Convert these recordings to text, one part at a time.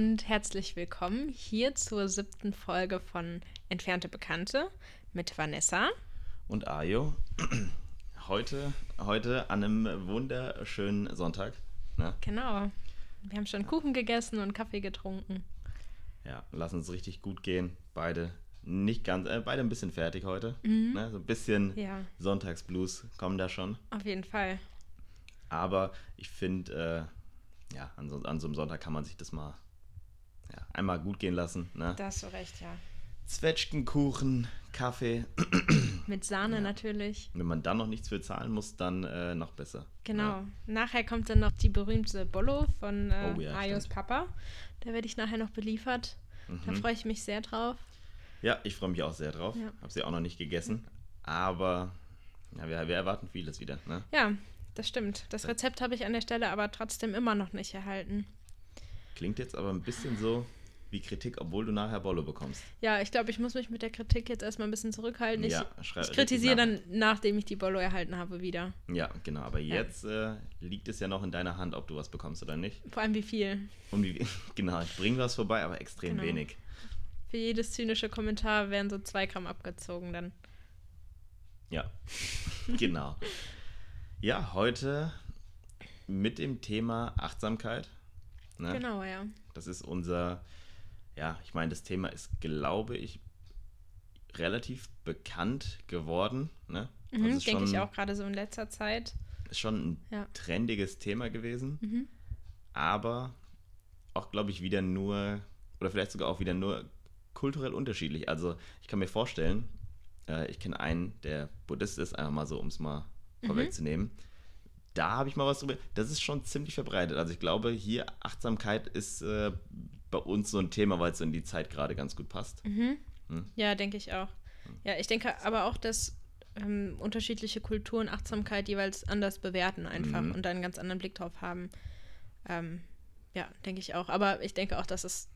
und herzlich willkommen hier zur siebten Folge von Entfernte Bekannte mit Vanessa und Ayo. Heute, heute an einem wunderschönen Sonntag. Ne? Genau. Wir haben schon Kuchen gegessen und Kaffee getrunken. Ja, lass uns richtig gut gehen. Beide nicht ganz, äh, beide ein bisschen fertig heute. Mhm. Ne? So ein bisschen ja. Sonntagsblues kommen da schon. Auf jeden Fall. Aber ich finde, äh, ja, an so, an so, einem Sonntag kann man sich das mal ja, einmal gut gehen lassen. Ne? Da hast du recht, ja. Zwetschgenkuchen, Kaffee. Mit Sahne ja. natürlich. Wenn man dann noch nichts für zahlen muss, dann äh, noch besser. Genau. Ja. Nachher kommt dann noch die berühmte Bollo von äh, oh, ja, Ayos Papa. Da werde ich nachher noch beliefert. Mhm. Da freue ich mich sehr drauf. Ja, ich freue mich auch sehr drauf. Habe sie auch noch nicht gegessen. Aber ja, wir, wir erwarten vieles wieder. Ne? Ja, das stimmt. Das Rezept habe ich an der Stelle aber trotzdem immer noch nicht erhalten. Klingt jetzt aber ein bisschen so wie Kritik, obwohl du nachher Bollo bekommst. Ja, ich glaube, ich muss mich mit der Kritik jetzt erstmal ein bisschen zurückhalten. Ich, ja, ich kritisiere dann, nachdem ich die Bollo erhalten habe, wieder. Ja, genau. Aber ja. jetzt äh, liegt es ja noch in deiner Hand, ob du was bekommst oder nicht. Vor allem wie viel. Und wie, genau, ich bringe was vorbei, aber extrem genau. wenig. Für jedes zynische Kommentar werden so zwei Gramm abgezogen dann. Ja, genau. Ja, heute mit dem Thema Achtsamkeit. Ne? Genau, ja. Das ist unser ja, ich meine, das Thema ist, glaube ich, relativ bekannt geworden. Ne? Mhm, also denke ich auch gerade so in letzter Zeit. Ist schon ein ja. trendiges Thema gewesen, mhm. aber auch, glaube ich, wieder nur, oder vielleicht sogar auch wieder nur kulturell unterschiedlich. Also ich kann mir vorstellen, äh, ich kenne einen, der Buddhist ist, einfach mal so, um es mal mhm. Da habe ich mal was drüber. Das ist schon ziemlich verbreitet. Also ich glaube, hier Achtsamkeit ist äh, bei uns so ein Thema, weil es in die Zeit gerade ganz gut passt. Mhm. Hm? Ja, denke ich auch. Ja, ich denke aber auch, dass ähm, unterschiedliche Kulturen Achtsamkeit jeweils anders bewerten einfach mhm. und einen ganz anderen Blick drauf haben. Ähm, ja, denke ich auch. Aber ich denke auch, dass es,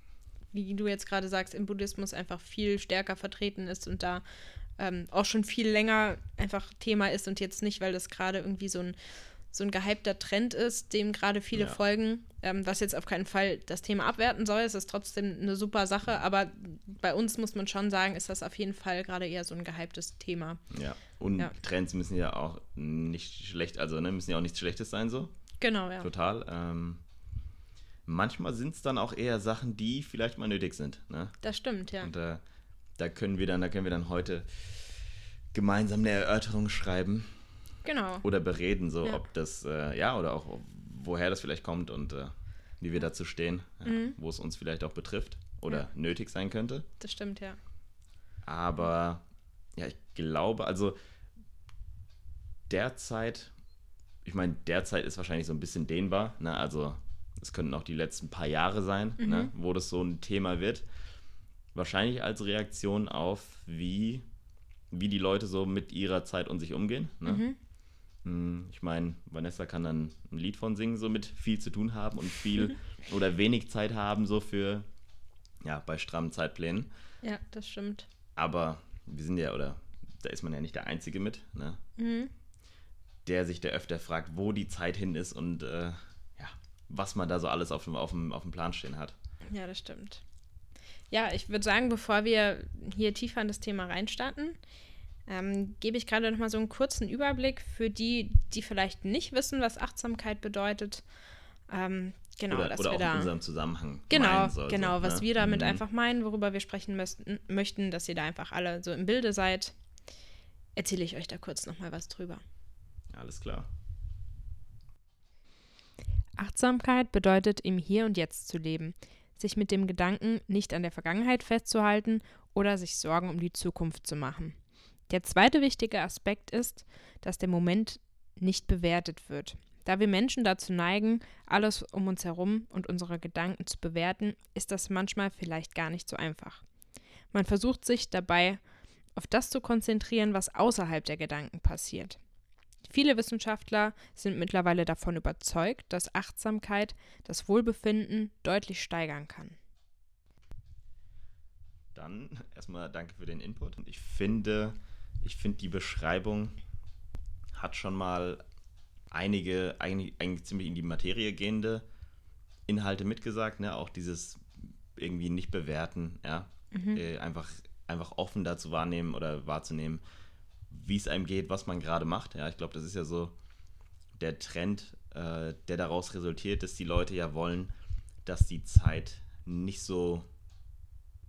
wie du jetzt gerade sagst, im Buddhismus einfach viel stärker vertreten ist und da ähm, auch schon viel länger einfach Thema ist und jetzt nicht, weil das gerade irgendwie so ein so ein gehypter Trend ist, dem gerade viele ja. folgen, ähm, was jetzt auf keinen Fall das Thema abwerten soll. Es ist trotzdem eine super Sache, aber bei uns muss man schon sagen, ist das auf jeden Fall gerade eher so ein gehyptes Thema. Ja, und ja. Trends müssen ja auch nicht schlecht, also ne, müssen ja auch nichts Schlechtes sein, so. Genau, ja. Total. Ähm, manchmal sind es dann auch eher Sachen, die vielleicht mal nötig sind. Ne? Das stimmt, ja. Und äh, da können wir dann, da können wir dann heute gemeinsam eine Erörterung schreiben Genau. Oder bereden, so ja. ob das, äh, ja, oder auch woher das vielleicht kommt und äh, wie wir dazu stehen, mhm. wo es uns vielleicht auch betrifft oder nötig sein könnte. Das stimmt, ja. Aber ja, ich glaube, also derzeit, ich meine, derzeit ist wahrscheinlich so ein bisschen dehnbar, ne? also es könnten auch die letzten paar Jahre sein, mhm. ne? wo das so ein Thema wird. Wahrscheinlich als Reaktion auf, wie, wie die Leute so mit ihrer Zeit und sich umgehen. Ne? Mhm. Hm, ich meine, Vanessa kann dann ein Lied von singen, so mit viel zu tun haben und viel oder wenig Zeit haben, so für, ja, bei strammen Zeitplänen. Ja, das stimmt. Aber wir sind ja, oder da ist man ja nicht der Einzige mit, ne? Mhm. Der sich da öfter fragt, wo die Zeit hin ist und äh, ja, was man da so alles auf dem, auf, dem, auf dem Plan stehen hat. Ja, das stimmt. Ja, ich würde sagen, bevor wir hier tiefer in das Thema reinstarten, ähm, gebe ich gerade noch mal so einen kurzen Überblick für die, die vielleicht nicht wissen, was Achtsamkeit bedeutet. Ähm, genau, oder, dass oder wir auch da, in unserem Zusammenhang. Genau, soll, genau, was ne? wir damit mhm. einfach meinen, worüber wir sprechen müssten, möchten, dass ihr da einfach alle so im Bilde seid. Erzähle ich euch da kurz noch mal was drüber. Alles klar. Achtsamkeit bedeutet, im Hier und Jetzt zu leben, sich mit dem Gedanken nicht an der Vergangenheit festzuhalten oder sich Sorgen um die Zukunft zu machen. Der zweite wichtige Aspekt ist, dass der Moment nicht bewertet wird. Da wir Menschen dazu neigen, alles um uns herum und unsere Gedanken zu bewerten, ist das manchmal vielleicht gar nicht so einfach. Man versucht sich dabei auf das zu konzentrieren, was außerhalb der Gedanken passiert. Viele Wissenschaftler sind mittlerweile davon überzeugt, dass Achtsamkeit das Wohlbefinden deutlich steigern kann. Dann erstmal danke für den Input. Ich finde, ich finde, die Beschreibung hat schon mal einige, eigentlich, eigentlich ziemlich in die Materie gehende Inhalte mitgesagt. Ne? Auch dieses irgendwie nicht bewerten, ja. Mhm. Äh, einfach, einfach offen dazu wahrnehmen oder wahrzunehmen, wie es einem geht, was man gerade macht. Ja, ich glaube, das ist ja so der Trend, äh, der daraus resultiert, dass die Leute ja wollen, dass die Zeit nicht so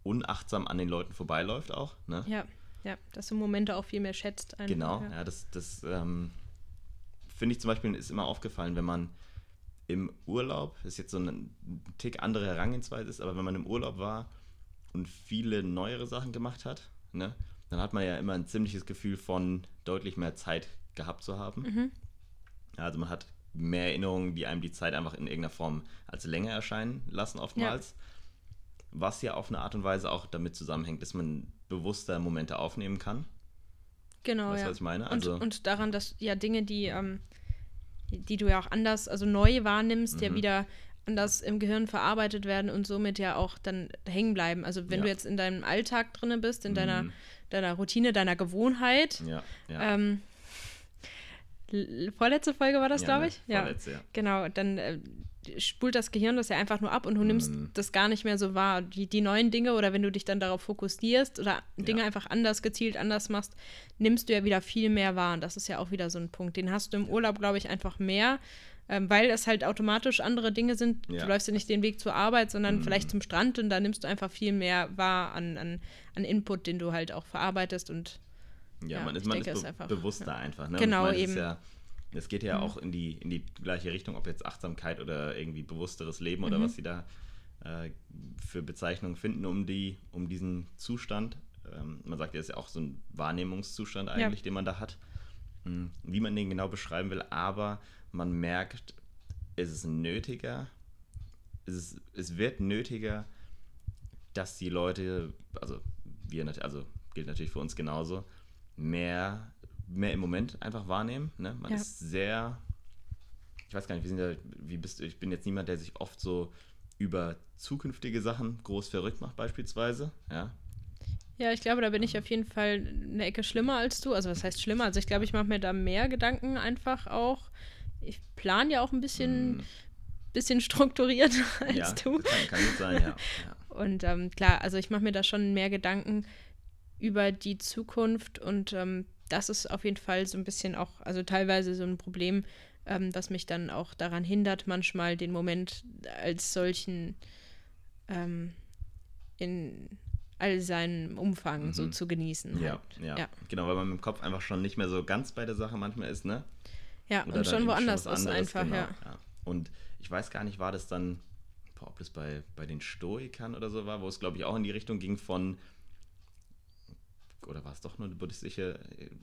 unachtsam an den Leuten vorbeiläuft auch. Ne? Ja, ja, dass du Momente auch viel mehr schätzt. Einfach, genau, ja, ja das, das ähm, finde ich zum Beispiel ist immer aufgefallen, wenn man im Urlaub, das ist jetzt so ein Tick andere Herangehensweise ist, aber wenn man im Urlaub war und viele neuere Sachen gemacht hat, ne, dann hat man ja immer ein ziemliches Gefühl von deutlich mehr Zeit gehabt zu haben. Mhm. Also man hat mehr Erinnerungen, die einem die Zeit einfach in irgendeiner Form als länger erscheinen lassen, oftmals. Ja. Was ja auf eine Art und Weise auch damit zusammenhängt, dass man bewusster Momente aufnehmen kann. Genau. Weißt ja. was ich meine? Also, und, und daran, dass ja Dinge, die, ähm, die du ja auch anders, also neu wahrnimmst, mhm. ja wieder anders im Gehirn verarbeitet werden und somit ja auch dann hängen bleiben. Also wenn ja. du jetzt in deinem Alltag drin bist, in mhm. deiner, deiner Routine, deiner Gewohnheit, ja, ja. Ähm, vorletzte Folge war das, ja, glaube ich. Ne, vorletzte, ja. Genau, dann äh, spult das Gehirn das ja einfach nur ab und du nimmst mm. das gar nicht mehr so wahr. Die, die neuen Dinge oder wenn du dich dann darauf fokussierst oder Dinge ja. einfach anders gezielt anders machst, nimmst du ja wieder viel mehr wahr. Und das ist ja auch wieder so ein Punkt. Den hast du im Urlaub, glaube ich, einfach mehr, ähm, weil es halt automatisch andere Dinge sind. Ja. Du läufst ja nicht den Weg zur Arbeit, sondern mm. vielleicht zum Strand und da nimmst du einfach viel mehr wahr an, an, an Input, den du halt auch verarbeitest und ja, ja man ist, man denke, ist, be einfach, bewusster ja. einfach. Ne? Genau, meine, eben. Es, ja, es geht ja mhm. auch in die, in die gleiche Richtung, ob jetzt Achtsamkeit oder irgendwie bewussteres Leben mhm. oder was sie da äh, für Bezeichnungen finden, um, die, um diesen Zustand. Ähm, man sagt ja, es ist ja auch so ein Wahrnehmungszustand eigentlich, den man da hat. Mhm. Wie man den genau beschreiben will, aber man merkt, es ist nötiger, es, ist, es wird nötiger, dass die Leute, also wir, also gilt natürlich für uns genauso, mehr, mehr im Moment einfach wahrnehmen. Ne? Man ja. ist sehr, ich weiß gar nicht, wie, sind da, wie bist du, ich bin jetzt niemand, der sich oft so über zukünftige Sachen groß verrückt macht, beispielsweise. Ja, ja, ich glaube, da bin ich auf jeden Fall eine Ecke schlimmer als du. Also, was heißt schlimmer? Also, ich glaube, ich mache mir da mehr Gedanken einfach auch. Ich plane ja auch ein bisschen, mm. bisschen strukturiert als ja, du. Kann, kann gut sein, ja. ja. Und ähm, klar, also ich mache mir da schon mehr Gedanken, über die Zukunft und ähm, das ist auf jeden Fall so ein bisschen auch, also teilweise so ein Problem, ähm, was mich dann auch daran hindert, manchmal den Moment als solchen ähm, in all seinem Umfang mhm. so zu genießen. Ja, halt. ja, ja, genau, weil man im Kopf einfach schon nicht mehr so ganz bei der Sache manchmal ist, ne? Ja, Oder und schon woanders schon ist einfach, genau, ja. ja. Und ich weiß gar nicht, war das dann, ob das bei, bei den Stoikern oder so war, wo es, glaube ich, auch in die Richtung ging von, oder war es doch nur eine buddhistische,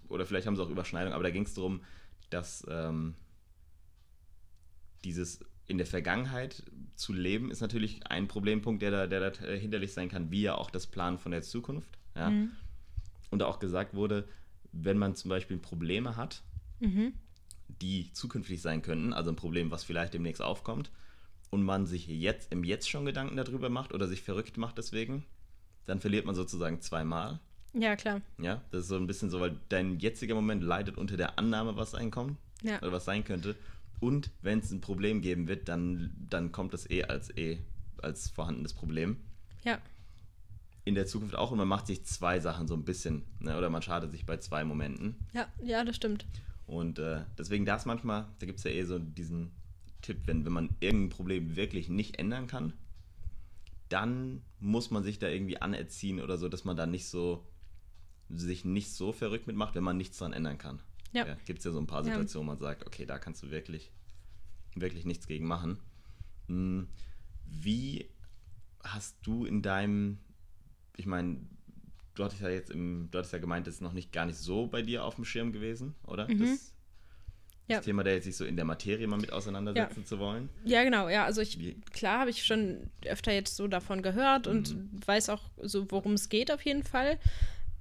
oder vielleicht haben sie auch Überschneidung, aber da ging es darum, dass ähm, dieses in der Vergangenheit zu leben, ist natürlich ein Problempunkt, der da, der da hinderlich sein kann, wie ja auch das Planen von der Zukunft. Ja? Mhm. Und da auch gesagt wurde, wenn man zum Beispiel Probleme hat, mhm. die zukünftig sein könnten, also ein Problem, was vielleicht demnächst aufkommt, und man sich jetzt im Jetzt schon Gedanken darüber macht oder sich verrückt macht deswegen, dann verliert man sozusagen zweimal. Ja, klar. Ja, das ist so ein bisschen so, weil dein jetziger Moment leidet unter der Annahme, was einkommt ja. oder was sein könnte. Und wenn es ein Problem geben wird, dann, dann kommt das eh als eh als vorhandenes Problem. Ja. In der Zukunft auch und man macht sich zwei Sachen so ein bisschen, ne? oder man schadet sich bei zwei Momenten. Ja, ja, das stimmt. Und äh, deswegen das manchmal, da gibt es ja eh so diesen Tipp, wenn, wenn man irgendein Problem wirklich nicht ändern kann, dann muss man sich da irgendwie anerziehen oder so, dass man da nicht so sich nicht so verrückt mitmacht, wenn man nichts daran ändern kann. Ja. ja Gibt es ja so ein paar Situationen, wo man sagt, okay, da kannst du wirklich, wirklich nichts gegen machen. Hm, wie hast du in deinem, ich meine, du hattest ja jetzt im, du hattest ja gemeint, das ist noch nicht gar nicht so bei dir auf dem Schirm gewesen, oder? Mhm. Das, ja. das Thema, der jetzt sich so in der Materie mal mit auseinandersetzen ja. zu wollen. Ja, genau, ja. Also ich, klar habe ich schon öfter jetzt so davon gehört mhm. und weiß auch so, worum es geht auf jeden Fall.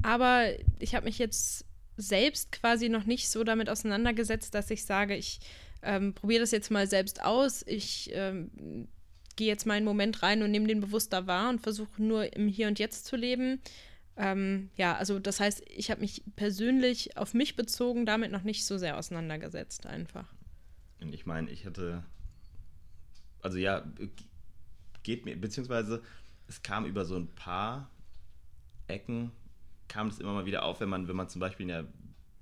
Aber ich habe mich jetzt selbst quasi noch nicht so damit auseinandergesetzt, dass ich sage, ich ähm, probiere das jetzt mal selbst aus. Ich ähm, gehe jetzt mal einen Moment rein und nehme den bewusster wahr und versuche nur im Hier und Jetzt zu leben. Ähm, ja, also das heißt, ich habe mich persönlich auf mich bezogen damit noch nicht so sehr auseinandergesetzt, einfach. Und ich meine, ich hätte, also ja, geht mir, beziehungsweise es kam über so ein paar Ecken, kam es immer mal wieder auf, wenn man, wenn man zum Beispiel ja,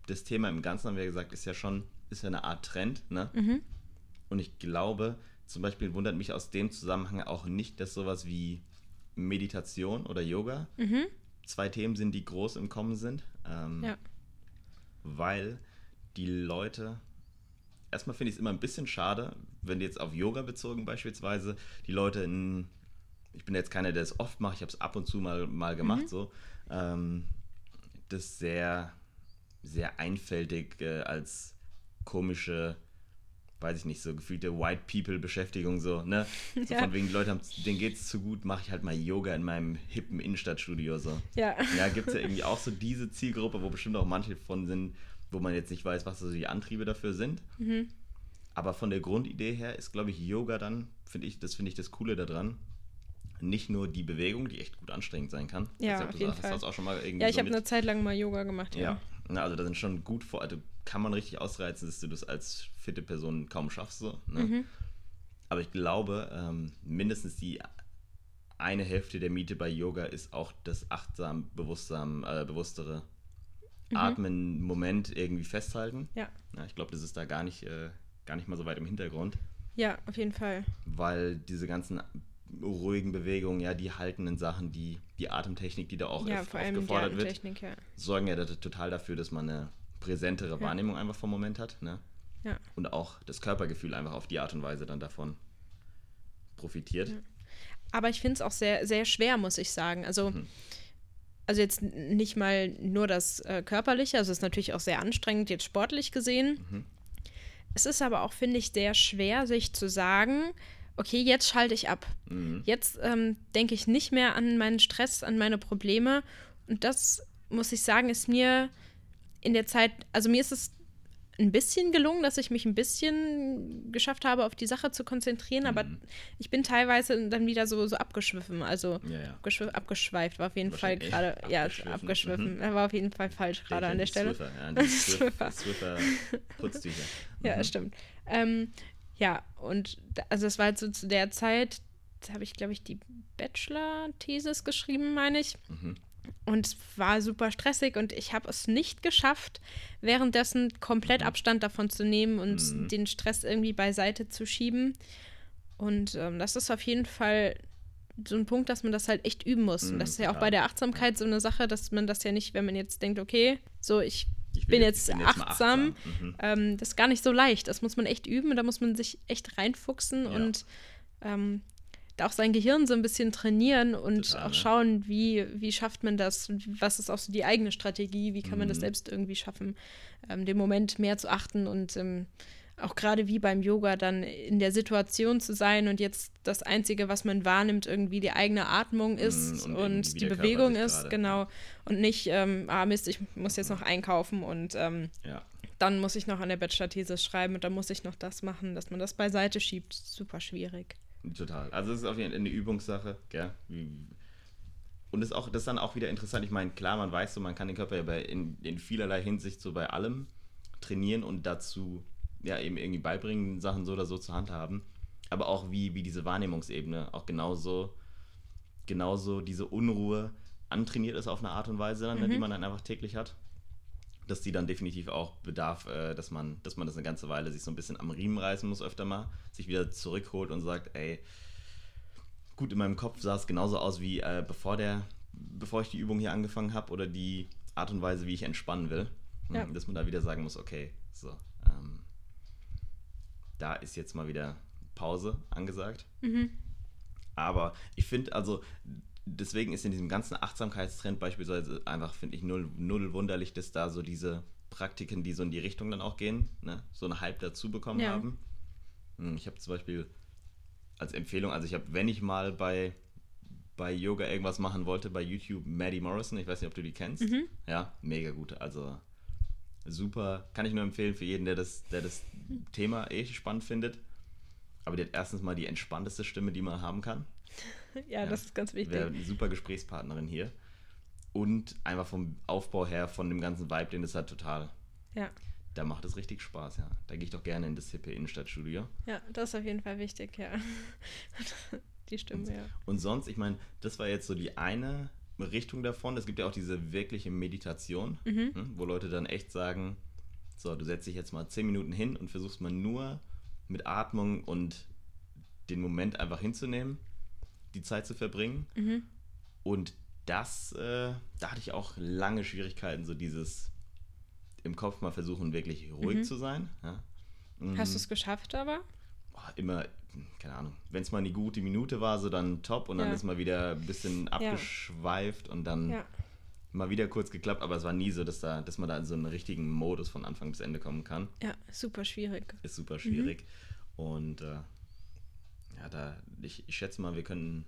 das Thema im Ganzen, haben wir gesagt, ist ja schon, ist ja eine Art Trend, ne? Mhm. Und ich glaube, zum Beispiel wundert mich aus dem Zusammenhang auch nicht, dass sowas wie Meditation oder Yoga Mhm. zwei Themen sind, die groß im Kommen sind. Ähm, Ja. Weil die Leute, erstmal finde ich es immer ein bisschen schade, wenn jetzt auf Yoga bezogen beispielsweise, die Leute in, ich bin jetzt keiner, der es oft macht, ich habe es ab und zu mal, mal gemacht, Mhm. so, ähm, das sehr, sehr einfältig äh, als komische, weiß ich nicht, so gefühlte White People-Beschäftigung, so, ne? So Ja. von wegen, Leute haben, denen geht's zu gut, mache ich halt mal Yoga in meinem hippen Innenstadtstudio, so. Ja. Ja, gibt es ja irgendwie auch so diese Zielgruppe, wo bestimmt auch manche von sind, wo man jetzt nicht weiß, was so die Antriebe dafür sind. Mhm. Aber von der Grundidee her ist, glaube ich, Yoga dann, finde ich, das finde ich das Coole daran. Nicht nur die Bewegung, die echt gut anstrengend sein kann. Ja, auf jeden sagst, Fall. Hast du auch schon mal irgendwie Ja, ich so habe eine Zeit lang mal Yoga gemacht. Ja. ja, na, also da sind schon gut vor, also kann man richtig ausreizen, dass du das als fitte Person kaum schaffst. So, ne? Mhm. Aber ich glaube, ähm, mindestens die eine Hälfte der Miete bei Yoga ist auch das achtsam, bewusstsam, äh, bewusstere Atmen, Moment irgendwie festhalten. Mhm. Ja. Ja, ich glaube, das ist da gar nicht, äh, gar nicht mal so weit im Hintergrund, ja, auf jeden Fall. weil diese ganzen ruhigen Bewegungen, ja, die haltenden Sachen, die, die Atemtechnik, die da auch ja, vor allem die gefordert wird, Atemtechnik, ja. sorgen ja total dafür, dass man eine präsentere Ja. Wahrnehmung einfach vom Moment hat. Ne? Ja. Und auch das Körpergefühl einfach auf die Art und Weise dann davon profitiert. Ja. Aber ich finde es auch sehr, sehr schwer, muss ich sagen. Also, Mhm. also jetzt nicht mal nur das äh, Körperliche, also es ist natürlich auch sehr anstrengend, jetzt sportlich gesehen. Mhm. Es ist aber auch, finde ich, sehr schwer, sich zu sagen, okay, jetzt schalte ich ab. Mhm. Jetzt ähm, denke ich nicht mehr an meinen Stress, an meine Probleme. Und das, muss ich sagen, ist mir in der Zeit, also mir ist es ein bisschen gelungen, dass ich mich ein bisschen geschafft habe, auf die Sache zu konzentrieren, aber Mhm. ich bin teilweise dann wieder so, so abgeschwiffen, also Ja, ja. abgeschw- abgeschweift war auf jeden Fall gerade, ja, abgeschwiffen. Mhm. War auf jeden Fall falsch gerade an der Stelle. Swiffer, ja, die Swiffer. Swiffer, Putztücher. Ja, Mhm. stimmt. Ähm, ja, und also es war halt so zu der Zeit, da habe ich, glaube ich, die Bachelor-Thesis geschrieben, meine ich. Mhm. Und es war super stressig und ich habe es nicht geschafft, währenddessen komplett Abstand davon zu nehmen und Mhm. den Stress irgendwie beiseite zu schieben. Und ähm, das ist auf jeden Fall so ein Punkt, dass man das halt echt üben muss. und Mhm, das ist ja auch total. bei der Achtsamkeit so eine Sache, dass man das ja nicht, wenn man jetzt denkt, okay, so ich Ich bin will jetzt mal achtsam. Mhm. ähm, das ist gar nicht so leicht. Das muss man echt üben. Da muss man sich echt reinfuchsen Ja. und ähm, da auch sein Gehirn so ein bisschen trainieren und Total, auch schauen, wie, wie schafft man das? Was ist auch so die eigene Strategie? Wie kann man das Mhm. selbst irgendwie schaffen, ähm, den Moment mehr zu achten und ähm, auch gerade wie beim Yoga dann in der Situation zu sein und jetzt das Einzige, was man wahrnimmt, irgendwie die eigene Atmung ist und und, die Bewegung ist, gerade- genau. Und nicht, ähm, ah Mist, ich muss jetzt noch einkaufen und ähm, Ja. dann muss ich noch an der Bachelor-Thesis schreiben und dann muss ich noch das machen, dass man das beiseite schiebt. Super schwierig. Total. Also es ist auf jeden Fall eine Übungssache, gell? Und ist auch, das ist dann auch wieder interessant. Ich meine, klar, man weiß so, man kann den Körper ja bei, in, in vielerlei Hinsicht so bei allem trainieren und dazu ja eben irgendwie beibringen, Sachen so oder so zu handhaben. Aber auch wie, wie diese Wahrnehmungsebene auch genauso, genauso diese Unruhe antrainiert ist auf eine Art und Weise, ne, die man dann einfach täglich hat. Dass die dann definitiv auch bedarf, äh, dass man, dass man das eine ganze Weile sich so ein bisschen am Riemen reißen muss, öfter mal, sich wieder zurückholt und sagt, ey, gut, in meinem Kopf sah es genauso aus wie äh, bevor der, bevor ich die Übung hier angefangen habe oder die Art und Weise, wie ich entspannen will. Ja. Dass man da wieder sagen muss, okay, so, ähm, da ist jetzt mal wieder Pause angesagt. Mhm. Aber ich finde, also, deswegen ist in diesem ganzen Achtsamkeitstrend beispielsweise einfach, finde ich, null, null wunderlich, dass da so diese Praktiken, die so in die Richtung dann auch gehen, ne, so einen Hype dazu bekommen Ja. haben. Hm, Ich habe zum Beispiel als Empfehlung, also ich habe, wenn ich mal bei, bei Yoga irgendwas machen wollte, bei YouTube Maddie Morrison, ich weiß nicht, ob du die kennst. Mhm. Ja, mega gut. Also super, kann ich nur empfehlen für jeden, der das, der das Thema eh spannend findet. Aber die hat erstens mal die entspannteste Stimme, die man haben kann. Ja, das ist ganz wichtig. Wäre eine super Gesprächspartnerin hier. Und einfach vom Aufbau her, von dem ganzen Vibe, den es hat, total. Ja. Da macht es richtig Spaß, ja. Da gehe ich doch gerne in das hippe Innenstadtstudio. ja, das ist auf jeden Fall wichtig, ja. die Stimme, ja. Und sonst, ich meine, das war jetzt so die eine Richtung davon. Es gibt ja auch diese wirkliche Meditation, mhm. Hm, wo Leute dann echt sagen, so, du setzt dich jetzt mal zehn Minuten hin und versuchst mal nur mit Atmung und den Moment einfach hinzunehmen, die Zeit zu verbringen. Mhm. Und das, äh, da hatte ich auch lange Schwierigkeiten, so dieses im Kopf mal versuchen, wirklich ruhig mhm. zu sein. Ja. Hast du es geschafft aber? Immer, keine Ahnung, wenn es mal eine gute Minute war, so dann top und dann ja. ist mal wieder ein bisschen abgeschweift ja. und dann ja. mal wieder kurz geklappt, aber es war nie so, dass, da, dass man da in so einen richtigen Modus von Anfang bis Ende kommen kann. Ja, super schwierig. Ist super schwierig. Mhm. Und äh, ja, da, ich, ich schätze mal, wir können,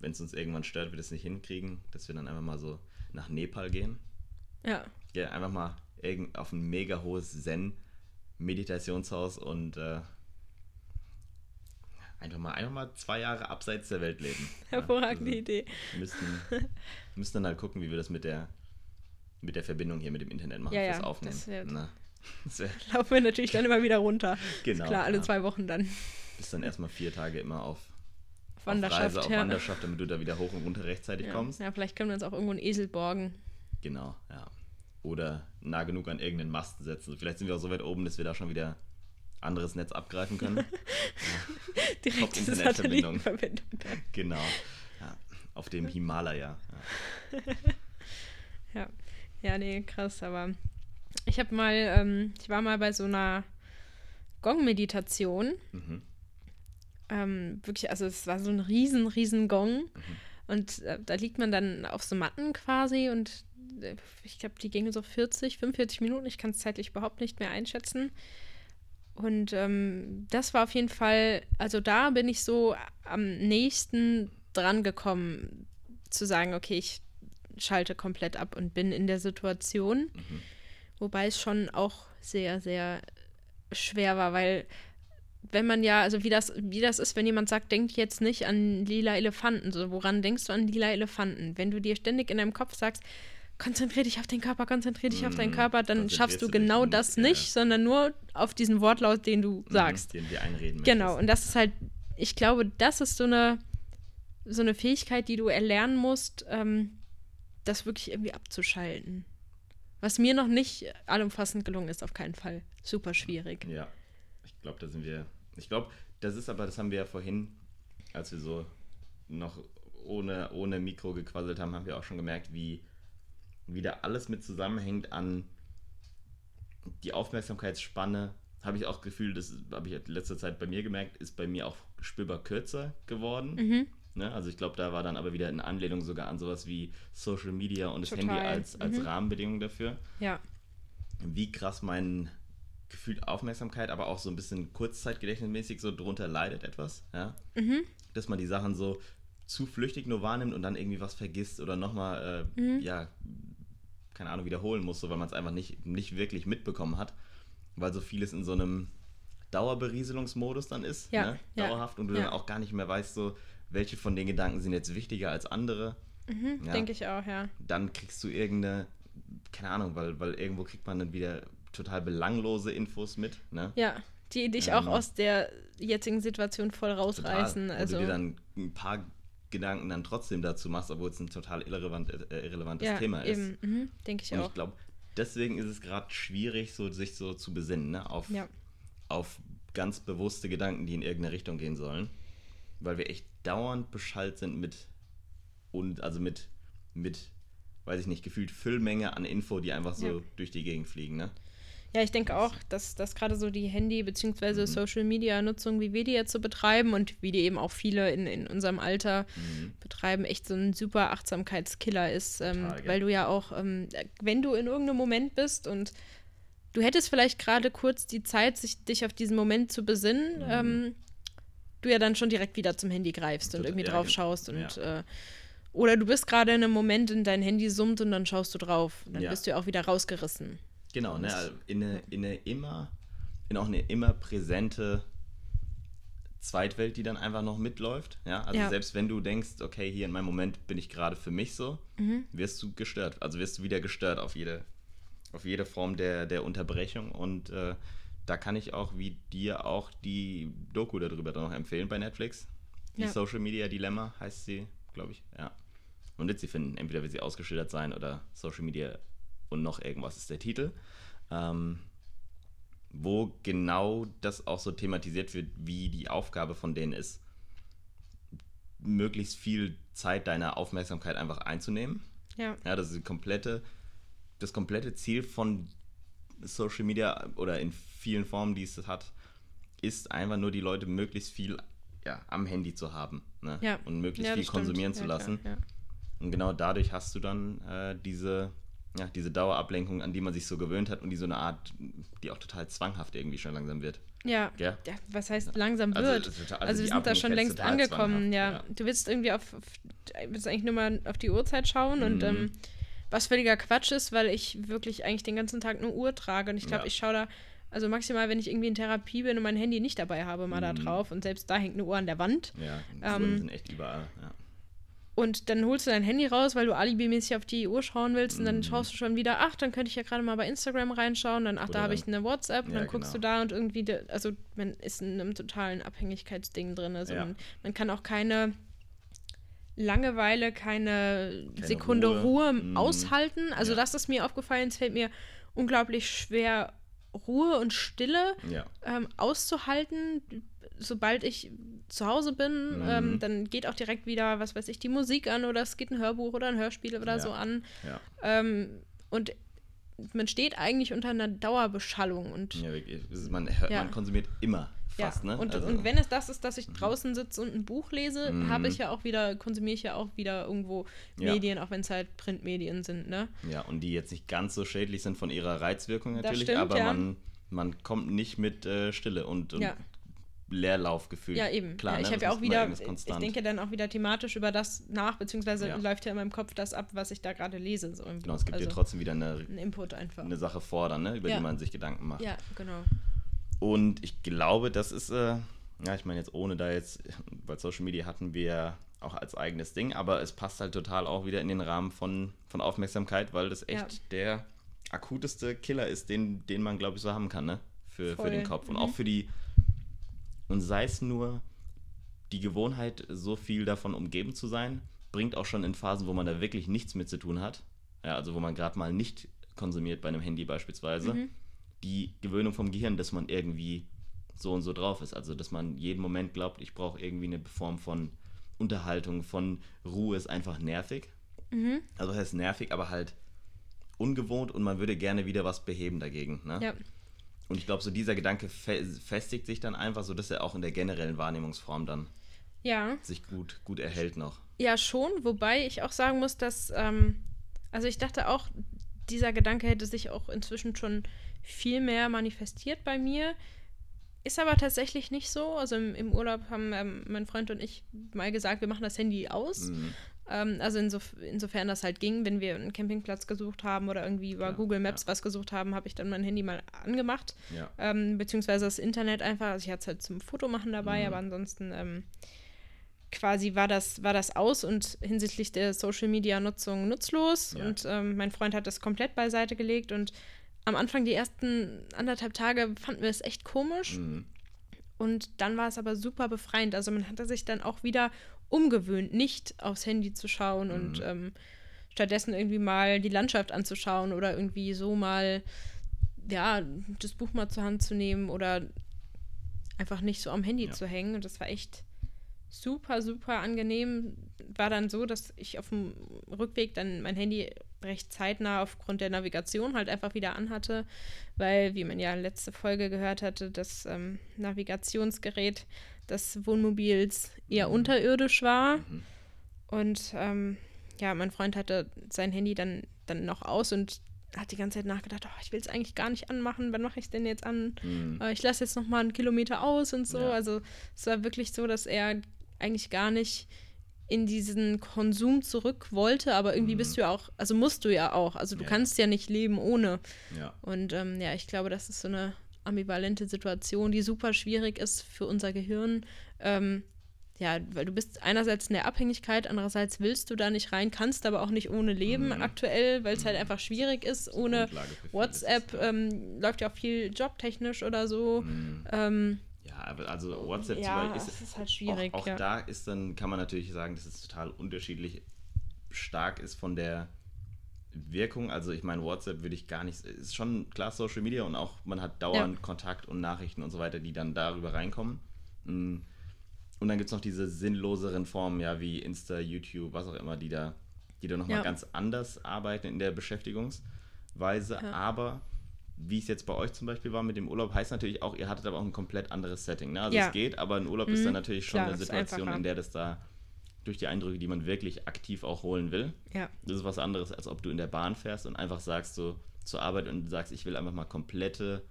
wenn es uns irgendwann stört, wir das nicht hinkriegen, dass wir dann einfach mal so nach Nepal gehen. Ja. Ja, einfach mal auf ein mega hohes Zen-Meditationshaus und äh, einfach, mal, einfach mal zwei Jahre abseits der Welt leben. Hervorragende ja, also Idee. Müssten, müssten dann halt gucken, wie wir das mit der, mit der Verbindung hier mit dem Internet machen, ja, ja, aufnehmen. Das wär, Na, das wär, laufen wir natürlich dann immer wieder runter. Genau. Ist klar, alle ja. zwei Wochen dann. Bist dann erstmal vier Tage immer auf, Wanderschaft, auf Reise, auf Wanderschaft, damit du da wieder hoch und runter rechtzeitig kommst. Ja, vielleicht können wir uns auch irgendwo einen Esel borgen. Genau, ja oder nah genug an irgendeinen Mast setzen. Vielleicht sind wir auch so weit oben, dass wir da schon wieder anderes Netz abgreifen können. Direkt Internetverbindung. genau. Ja, auf dem Himalaya. Ja. ja. ja, nee, krass, aber ich habe mal, ähm, ich war mal bei so einer Gong-Meditation. Mhm. Ähm, wirklich, also es war so ein riesen, riesen Gong. Mhm. Und äh, da liegt man dann auf so Matten quasi und ich glaube, die gingen so 40, 45 Minuten. Ich kann es zeitlich überhaupt nicht mehr einschätzen. Und ähm, das war auf jeden Fall, also da bin ich so am nächsten dran gekommen, zu sagen, okay, ich schalte komplett ab und bin in der Situation. Mhm. Wobei es schon auch sehr, sehr schwer war, weil wenn man ja, also wie das, wie das ist, wenn jemand sagt, denk jetzt nicht an lila Elefanten, so woran denkst du an lila Elefanten? Wenn du dir ständig in deinem Kopf sagst, konzentrier dich auf den Körper, konzentrier dich mm, auf deinen mhm. Körper, dann schaffst du genau das nicht, ja. sondern nur auf diesen Wortlaut, den du mhm, sagst. Den wir einreden Genau, möchtest. und das ist halt, ich glaube, das ist so eine, so eine Fähigkeit, die du erlernen musst, ähm, das wirklich irgendwie abzuschalten. Was mir noch nicht allumfassend gelungen ist, auf keinen Fall. Super schwierig. Ja, ich glaube, da sind wir. Ich glaube, das ist aber, das haben wir ja vorhin, als wir so noch ohne, ohne Mikro gequasselt haben, haben wir auch schon gemerkt, wie wie da alles mit zusammenhängt an die Aufmerksamkeitsspanne, habe ich auch das Gefühl, das habe ich in letzter Zeit bei mir gemerkt, ist bei mir auch spürbar kürzer geworden. Mhm. Ne? Also ich glaube, da war dann aber wieder eine Anlehnung sogar an sowas wie Social Media und das Total. Handy als, als mhm. Rahmenbedingung dafür. Ja. Wie krass mein Gefühl Aufmerksamkeit, aber auch so ein bisschen kurzzeitgedächtnismäßig so drunter leidet etwas. Ja? Mhm. Dass man die Sachen so zu flüchtig nur wahrnimmt und dann irgendwie was vergisst oder nochmal äh, mhm. ja, keine Ahnung, wiederholen musste, weil man es einfach nicht, nicht wirklich mitbekommen hat, weil so vieles in so einem Dauerberieselungsmodus dann ist, ja, ne? dauerhaft, ja, und du ja. dann auch gar nicht mehr weißt, so, welche von den Gedanken sind jetzt wichtiger als andere. Mhm. Denke ich auch, ja. Dann kriegst du irgendeine, keine Ahnung, weil, weil irgendwo kriegt man dann wieder total belanglose Infos mit, ne? Ja, die dich ähm, auch aus der jetzigen Situation voll rausreißen. Total, also. Wo du dir dann ein paar Gedanken dann trotzdem dazu machst, obwohl es ein total irrelevant, äh, irrelevantes ja, Thema ist. Mhm, Denke ich Und auch. ich glaube, deswegen ist es gerade schwierig, so, sich so zu besinnen, ne? auf, ja. auf ganz bewusste Gedanken, die in irgendeine Richtung gehen sollen. Weil wir echt dauernd beschallt sind mit und also mit, mit, weiß ich nicht, gefühlt Füllmenge an Info, die einfach so ja. durch die Gegend fliegen, ne? Ja, ich denke auch, dass, dass gerade so die Handy- bzw. Mhm. Social-Media-Nutzung, wie wir die jetzt so betreiben und wie die eben auch viele in, in unserem Alter mhm. betreiben, echt so ein super Achtsamkeitskiller ist. Ähm, Total, weil du ja auch, ähm, wenn du in irgendeinem Moment bist und du hättest vielleicht gerade kurz die Zeit, sich, dich auf diesen Moment zu besinnen, mhm. ähm, du ja dann schon direkt wieder zum Handy greifst Total, und irgendwie ja, drauf schaust und ja. äh, oder du bist gerade in einem Moment und dein Handy summt und dann schaust du drauf. Und dann ja. bist du ja auch wieder rausgerissen. Genau, ne, also in eine, in eine immer, in auch eine immer präsente Zweitwelt, die dann einfach noch mitläuft. Ja, also ja. selbst wenn du denkst, okay, hier in meinem Moment bin ich gerade für mich so, mhm. wirst du gestört. Also wirst du wieder gestört auf jede, auf jede Form der, der Unterbrechung. Und äh, da kann ich auch wie dir auch die Doku darüber dann noch empfehlen bei Netflix. Die Ja. Social Media Dilemma heißt sie, glaube ich. Ja. Und jetzt sie finden, entweder wird sie ausgeschildert sein oder Social Media und noch irgendwas ist der Titel. Ähm, wo genau das auch so thematisiert wird, wie die Aufgabe von denen ist, möglichst viel Zeit deiner Aufmerksamkeit einfach einzunehmen. Ja. Ja, das ist komplette, das komplette Ziel von Social Media oder in vielen Formen, die es hat, ist einfach nur die Leute möglichst viel ja, am Handy zu haben ne? Ja. und möglichst ja, viel das stimmt. konsumieren zu lassen. Und genau dadurch hast du dann äh, diese, ja, diese Dauerablenkung, an die man sich so gewöhnt hat und die so eine Art, die auch total zwanghaft irgendwie schon langsam wird. Ja. Ja, was heißt langsam Also, wird? total- Also, also wir sind da schon längst angekommen, ja. ja. Du willst irgendwie auf, auf willst eigentlich nur mal auf die Uhrzeit schauen und Mhm. ähm, was völliger Quatsch ist, weil ich wirklich eigentlich den ganzen Tag eine Uhr trage und ich glaube, Ja. ich schaue da, also maximal, wenn ich irgendwie in Therapie bin und mein Handy nicht dabei habe, mal da Mhm. drauf und selbst da hängt eine Uhr an der Wand Ja, die Ähm, sind echt überall. Ja. Und dann holst du dein Handy raus, weil du alibimäßig auf die Uhr schauen willst und dann Mhm. schaust du schon wieder, ach, dann könnte ich ja gerade mal bei Instagram reinschauen, dann, ach, da Oder habe dann- ich eine WhatsApp und Ja, dann guckst du genau. da und irgendwie, de, also man ist in einem totalen Abhängigkeitsding drin. Also Ja. man, man kann auch keine Langeweile, keine, Keine Sekunde Ruhe, Ruhe. Mhm. aushalten. Also Ja. das ist mir aufgefallen, es fällt mir unglaublich schwer, Ruhe und Stille ähm, auszuhalten. Sobald ich zu Hause bin, Mhm. ähm, dann geht auch direkt wieder, was weiß ich, die Musik an oder es geht ein Hörbuch oder ein Hörspiel oder Ja. so an. Ja. Ähm, und man steht eigentlich unter einer Dauerbeschallung. Und, ja Man, hört, man konsumiert immer fast, ne? und, Also- und wenn es das ist, dass ich draußen sitze und ein Buch lese, Mhm. habe ich ja auch wieder, konsumiere ich ja auch wieder irgendwo. Medien, auch wenn es halt Printmedien sind, ne? Ja, und die jetzt nicht ganz so schädlich sind von ihrer Reizwirkung natürlich, stimmt, aber man, man kommt nicht mit äh, Stille und, und Ja. Leerlaufgefühl. Ja, eben. Klar, ja, ich ne? habe ja auch wieder, ich denke dann auch wieder thematisch über das nach, beziehungsweise Ja. läuft ja in meinem Kopf das ab, was ich da gerade lese. So irgendwie. Genau, es gibt also, dir trotzdem wieder eine, einen Input einfach. eine Sache vor, dann, ne? über Ja. die man sich Gedanken macht. Ja, genau. Und ich glaube, das ist, äh, ja, ich meine jetzt ohne da jetzt, weil Social Media hatten wir auch als eigenes Ding, aber es passt halt total auch wieder in den Rahmen von, von Aufmerksamkeit, weil das echt der akuteste Killer ist, den, den man, glaube ich, so haben kann, ne? Für, für den Kopf. Und Mhm. auch für die, und sei es nur die Gewohnheit, so viel davon umgeben zu sein, bringt auch schon in Phasen, wo man da wirklich nichts mit zu tun hat, ja, also wo man gerade mal nicht konsumiert bei einem Handy beispielsweise, Mhm. die Gewöhnung vom Gehirn, dass man irgendwie so und so drauf ist. Also, dass man jeden Moment glaubt, ich brauche irgendwie eine Form von Unterhaltung, von Ruhe, ist einfach nervig. Mhm. Also, das heißt nervig, aber halt ungewohnt und man würde gerne wieder was beheben dagegen. Ne? Ja. Und ich glaube, so dieser Gedanke fe festigt sich dann einfach, so dass er auch in der generellen Wahrnehmungsform dann Ja. sich gut, gut erhält noch. Ja, schon, wobei ich auch sagen muss, dass, ähm, also ich dachte auch, dieser Gedanke hätte sich auch inzwischen schon viel mehr manifestiert bei mir. Ist aber tatsächlich nicht so. Also im, im Urlaub haben ähm, mein Freund und ich mal gesagt, wir machen das Handy aus. Mhm. Ähm, also insof insofern das halt ging, wenn wir einen Campingplatz gesucht haben oder irgendwie über Klar, Google Maps ja. was gesucht haben, habe ich dann mein Handy mal angemacht. Ja. Ähm, beziehungsweise das Internet einfach. Also ich hatte es halt zum Fotomachen dabei, Mhm. aber ansonsten ähm, quasi war das, war das aus und hinsichtlich der Social Media Nutzung nutzlos. Ja. Und ähm, mein Freund hat das komplett beiseite gelegt und am Anfang die ersten anderthalb Tage fanden wir es echt komisch. Mhm. Und dann war es aber super befreiend. Also man hatte sich dann auch wieder umgewöhnt, nicht aufs Handy zu schauen und Mhm. ähm, stattdessen irgendwie mal die Landschaft anzuschauen oder irgendwie so mal, ja, das Buch mal zur Hand zu nehmen oder einfach nicht so am Handy Ja. zu hängen. Und das war echt super, super angenehm. War dann so, dass ich auf dem Rückweg dann mein Handy recht zeitnah aufgrund der Navigation halt einfach wieder anhatte, weil, wie man ja letzte Folge gehört hatte, das ähm, Navigationsgerät des Wohnmobils eher Mhm. unterirdisch war. Mhm. Und ähm, ja, mein Freund hatte sein Handy dann, dann noch aus und hat die ganze Zeit nachgedacht, oh, ich will es eigentlich gar nicht anmachen, wann mache ich es denn jetzt an? Mhm. Äh, ich lasse jetzt noch mal einen Kilometer aus und so. Ja. Also es war wirklich so, dass er eigentlich gar nicht in diesen Konsum zurück wollte, aber irgendwie Mhm. bist du ja auch, also musst du ja auch, also du Ja. kannst ja nicht leben ohne. Ja. Und ähm, ja, ich glaube, das ist so eine ambivalente Situation, die super schwierig ist für unser Gehirn. Ähm, ja, weil du bist einerseits in der Abhängigkeit, andererseits willst du da nicht rein, kannst aber auch nicht ohne leben Mhm. aktuell, weil es halt einfach schwierig ist. Ohne WhatsApp ist, ähm, läuft ja auch viel jobtechnisch oder so. Mhm. Ähm, Ja, aber also WhatsApp Ja, zum Beispiel es ist halt schwierig, Auch, auch ja. da ist dann, kann man natürlich sagen, dass es total unterschiedlich stark ist von der Wirkung. Also ich meine, WhatsApp würde ich gar nicht, ist schon klar Social Media und auch man hat dauernd Kontakt und Nachrichten und so weiter, die dann darüber reinkommen. Mm. Und dann gibt es noch diese sinnloseren Formen, ja, wie Insta, YouTube, was auch immer, die da, die da nochmal Ja. ganz anders arbeiten in der Beschäftigungsweise. Ja. Aber wie es jetzt bei euch zum Beispiel war mit dem Urlaub, heißt natürlich auch, ihr hattet aber auch ein komplett anderes Setting. Ne? Also Ja. es geht, aber ein Urlaub ist Mhm. dann natürlich schon Klar, eine ist Situation, in der das da durch die Eindrücke, die man wirklich aktiv auch holen will, Ja. das ist was anderes, als ob du in der Bahn fährst und einfach sagst so zur Arbeit und sagst, ich will einfach mal komplette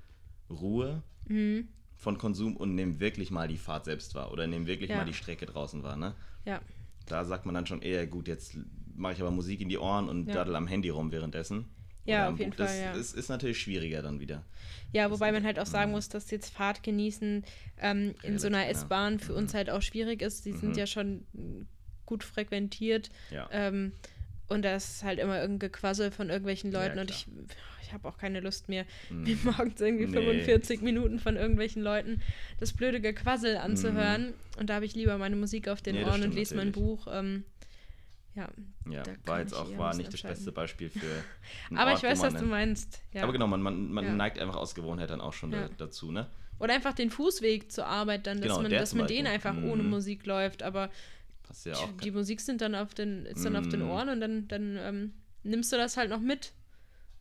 Ruhe Mhm. von Konsum und nimm wirklich mal die Fahrt selbst wahr oder nimm wirklich Ja. mal die Strecke draußen wahr. Ne? Ja. Da sagt man dann schon eher, gut, jetzt mache ich aber Musik in die Ohren und Ja. daddel am Handy rum währenddessen. Ja, auf jeden Buch. das Fall, ja. ist, ist natürlich schwieriger dann wieder. Ja, wobei man halt auch Mhm. sagen muss, dass jetzt Fahrt genießen ähm, in so einer. S-Bahn für uns halt auch schwierig ist. Die sind Mhm. ja schon gut frequentiert. Ja. Ähm, und da ist halt immer irgendein Gequassel von irgendwelchen Ja, Leuten und klar. ich, ich habe auch keine Lust mehr, Mhm. mir morgens irgendwie Nee. 45 Minuten von irgendwelchen Leuten das blöde Gequassel anzuhören. Und da habe ich lieber meine Musik auf den Nee, Ohren und lese mein. Buch. Ähm, ja, Ja, war jetzt auch war nicht das beste Beispiel für. aber Ort, ich weiß, was du meinst. Ja. Aber genau, man, man, man Ja. neigt einfach aus Gewohnheit dann auch schon Ja. da, dazu, ne? Oder einfach den Fußweg zur Arbeit dann, dass Genau, man, dass man den Beispiel. einfach ohne Mhm. Musik läuft. Aber Hast ja auch. die Musik sind dann auf den, ist dann auf den Mhm. Ohren und dann, dann ähm, nimmst du das halt noch mit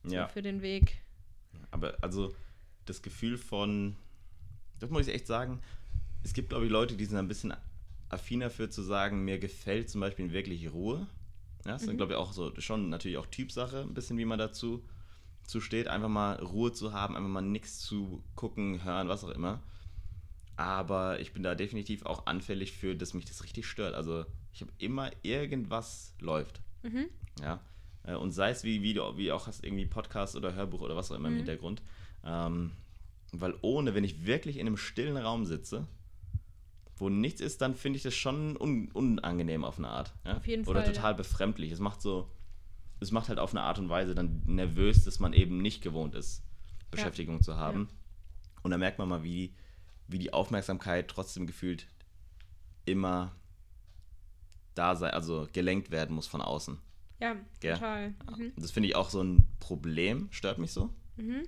so ja, für den Weg. aber also das Gefühl von, das muss ich echt sagen, es gibt, glaube ich, Leute, die sind ein bisschen affiner für zu sagen, mir gefällt zum Beispiel wirklich Ruhe. Ja, das ist, Mhm. glaube ich, auch so, schon natürlich auch Typsache, ein bisschen, wie man dazu zu steht, einfach mal Ruhe zu haben, einfach mal nichts zu gucken, hören, was auch immer. Aber ich bin da definitiv auch anfällig für, dass mich das richtig stört. Also ich habe immer irgendwas läuft. Mhm. Ja. Äh, Und sei es wie, wie du wie auch hast, irgendwie Podcast oder Hörbuch oder was auch immer im Mhm. Hintergrund. Ähm, weil ohne, wenn ich wirklich in einem stillen Raum sitze, wo nichts ist, dann finde ich das schon un unangenehm auf eine Art. Ja? Auf jeden oder Fall, total befremdlich. Es macht so, es macht halt auf eine Art und Weise dann nervös, dass man eben nicht gewohnt ist, Beschäftigung zu haben. Und da merkt man mal, wie, wie die Aufmerksamkeit trotzdem gefühlt immer da sei, also gelenkt werden muss von außen. Ja, Gell? total. Mhm. Das finde ich auch so ein Problem, stört mich so. Mhm.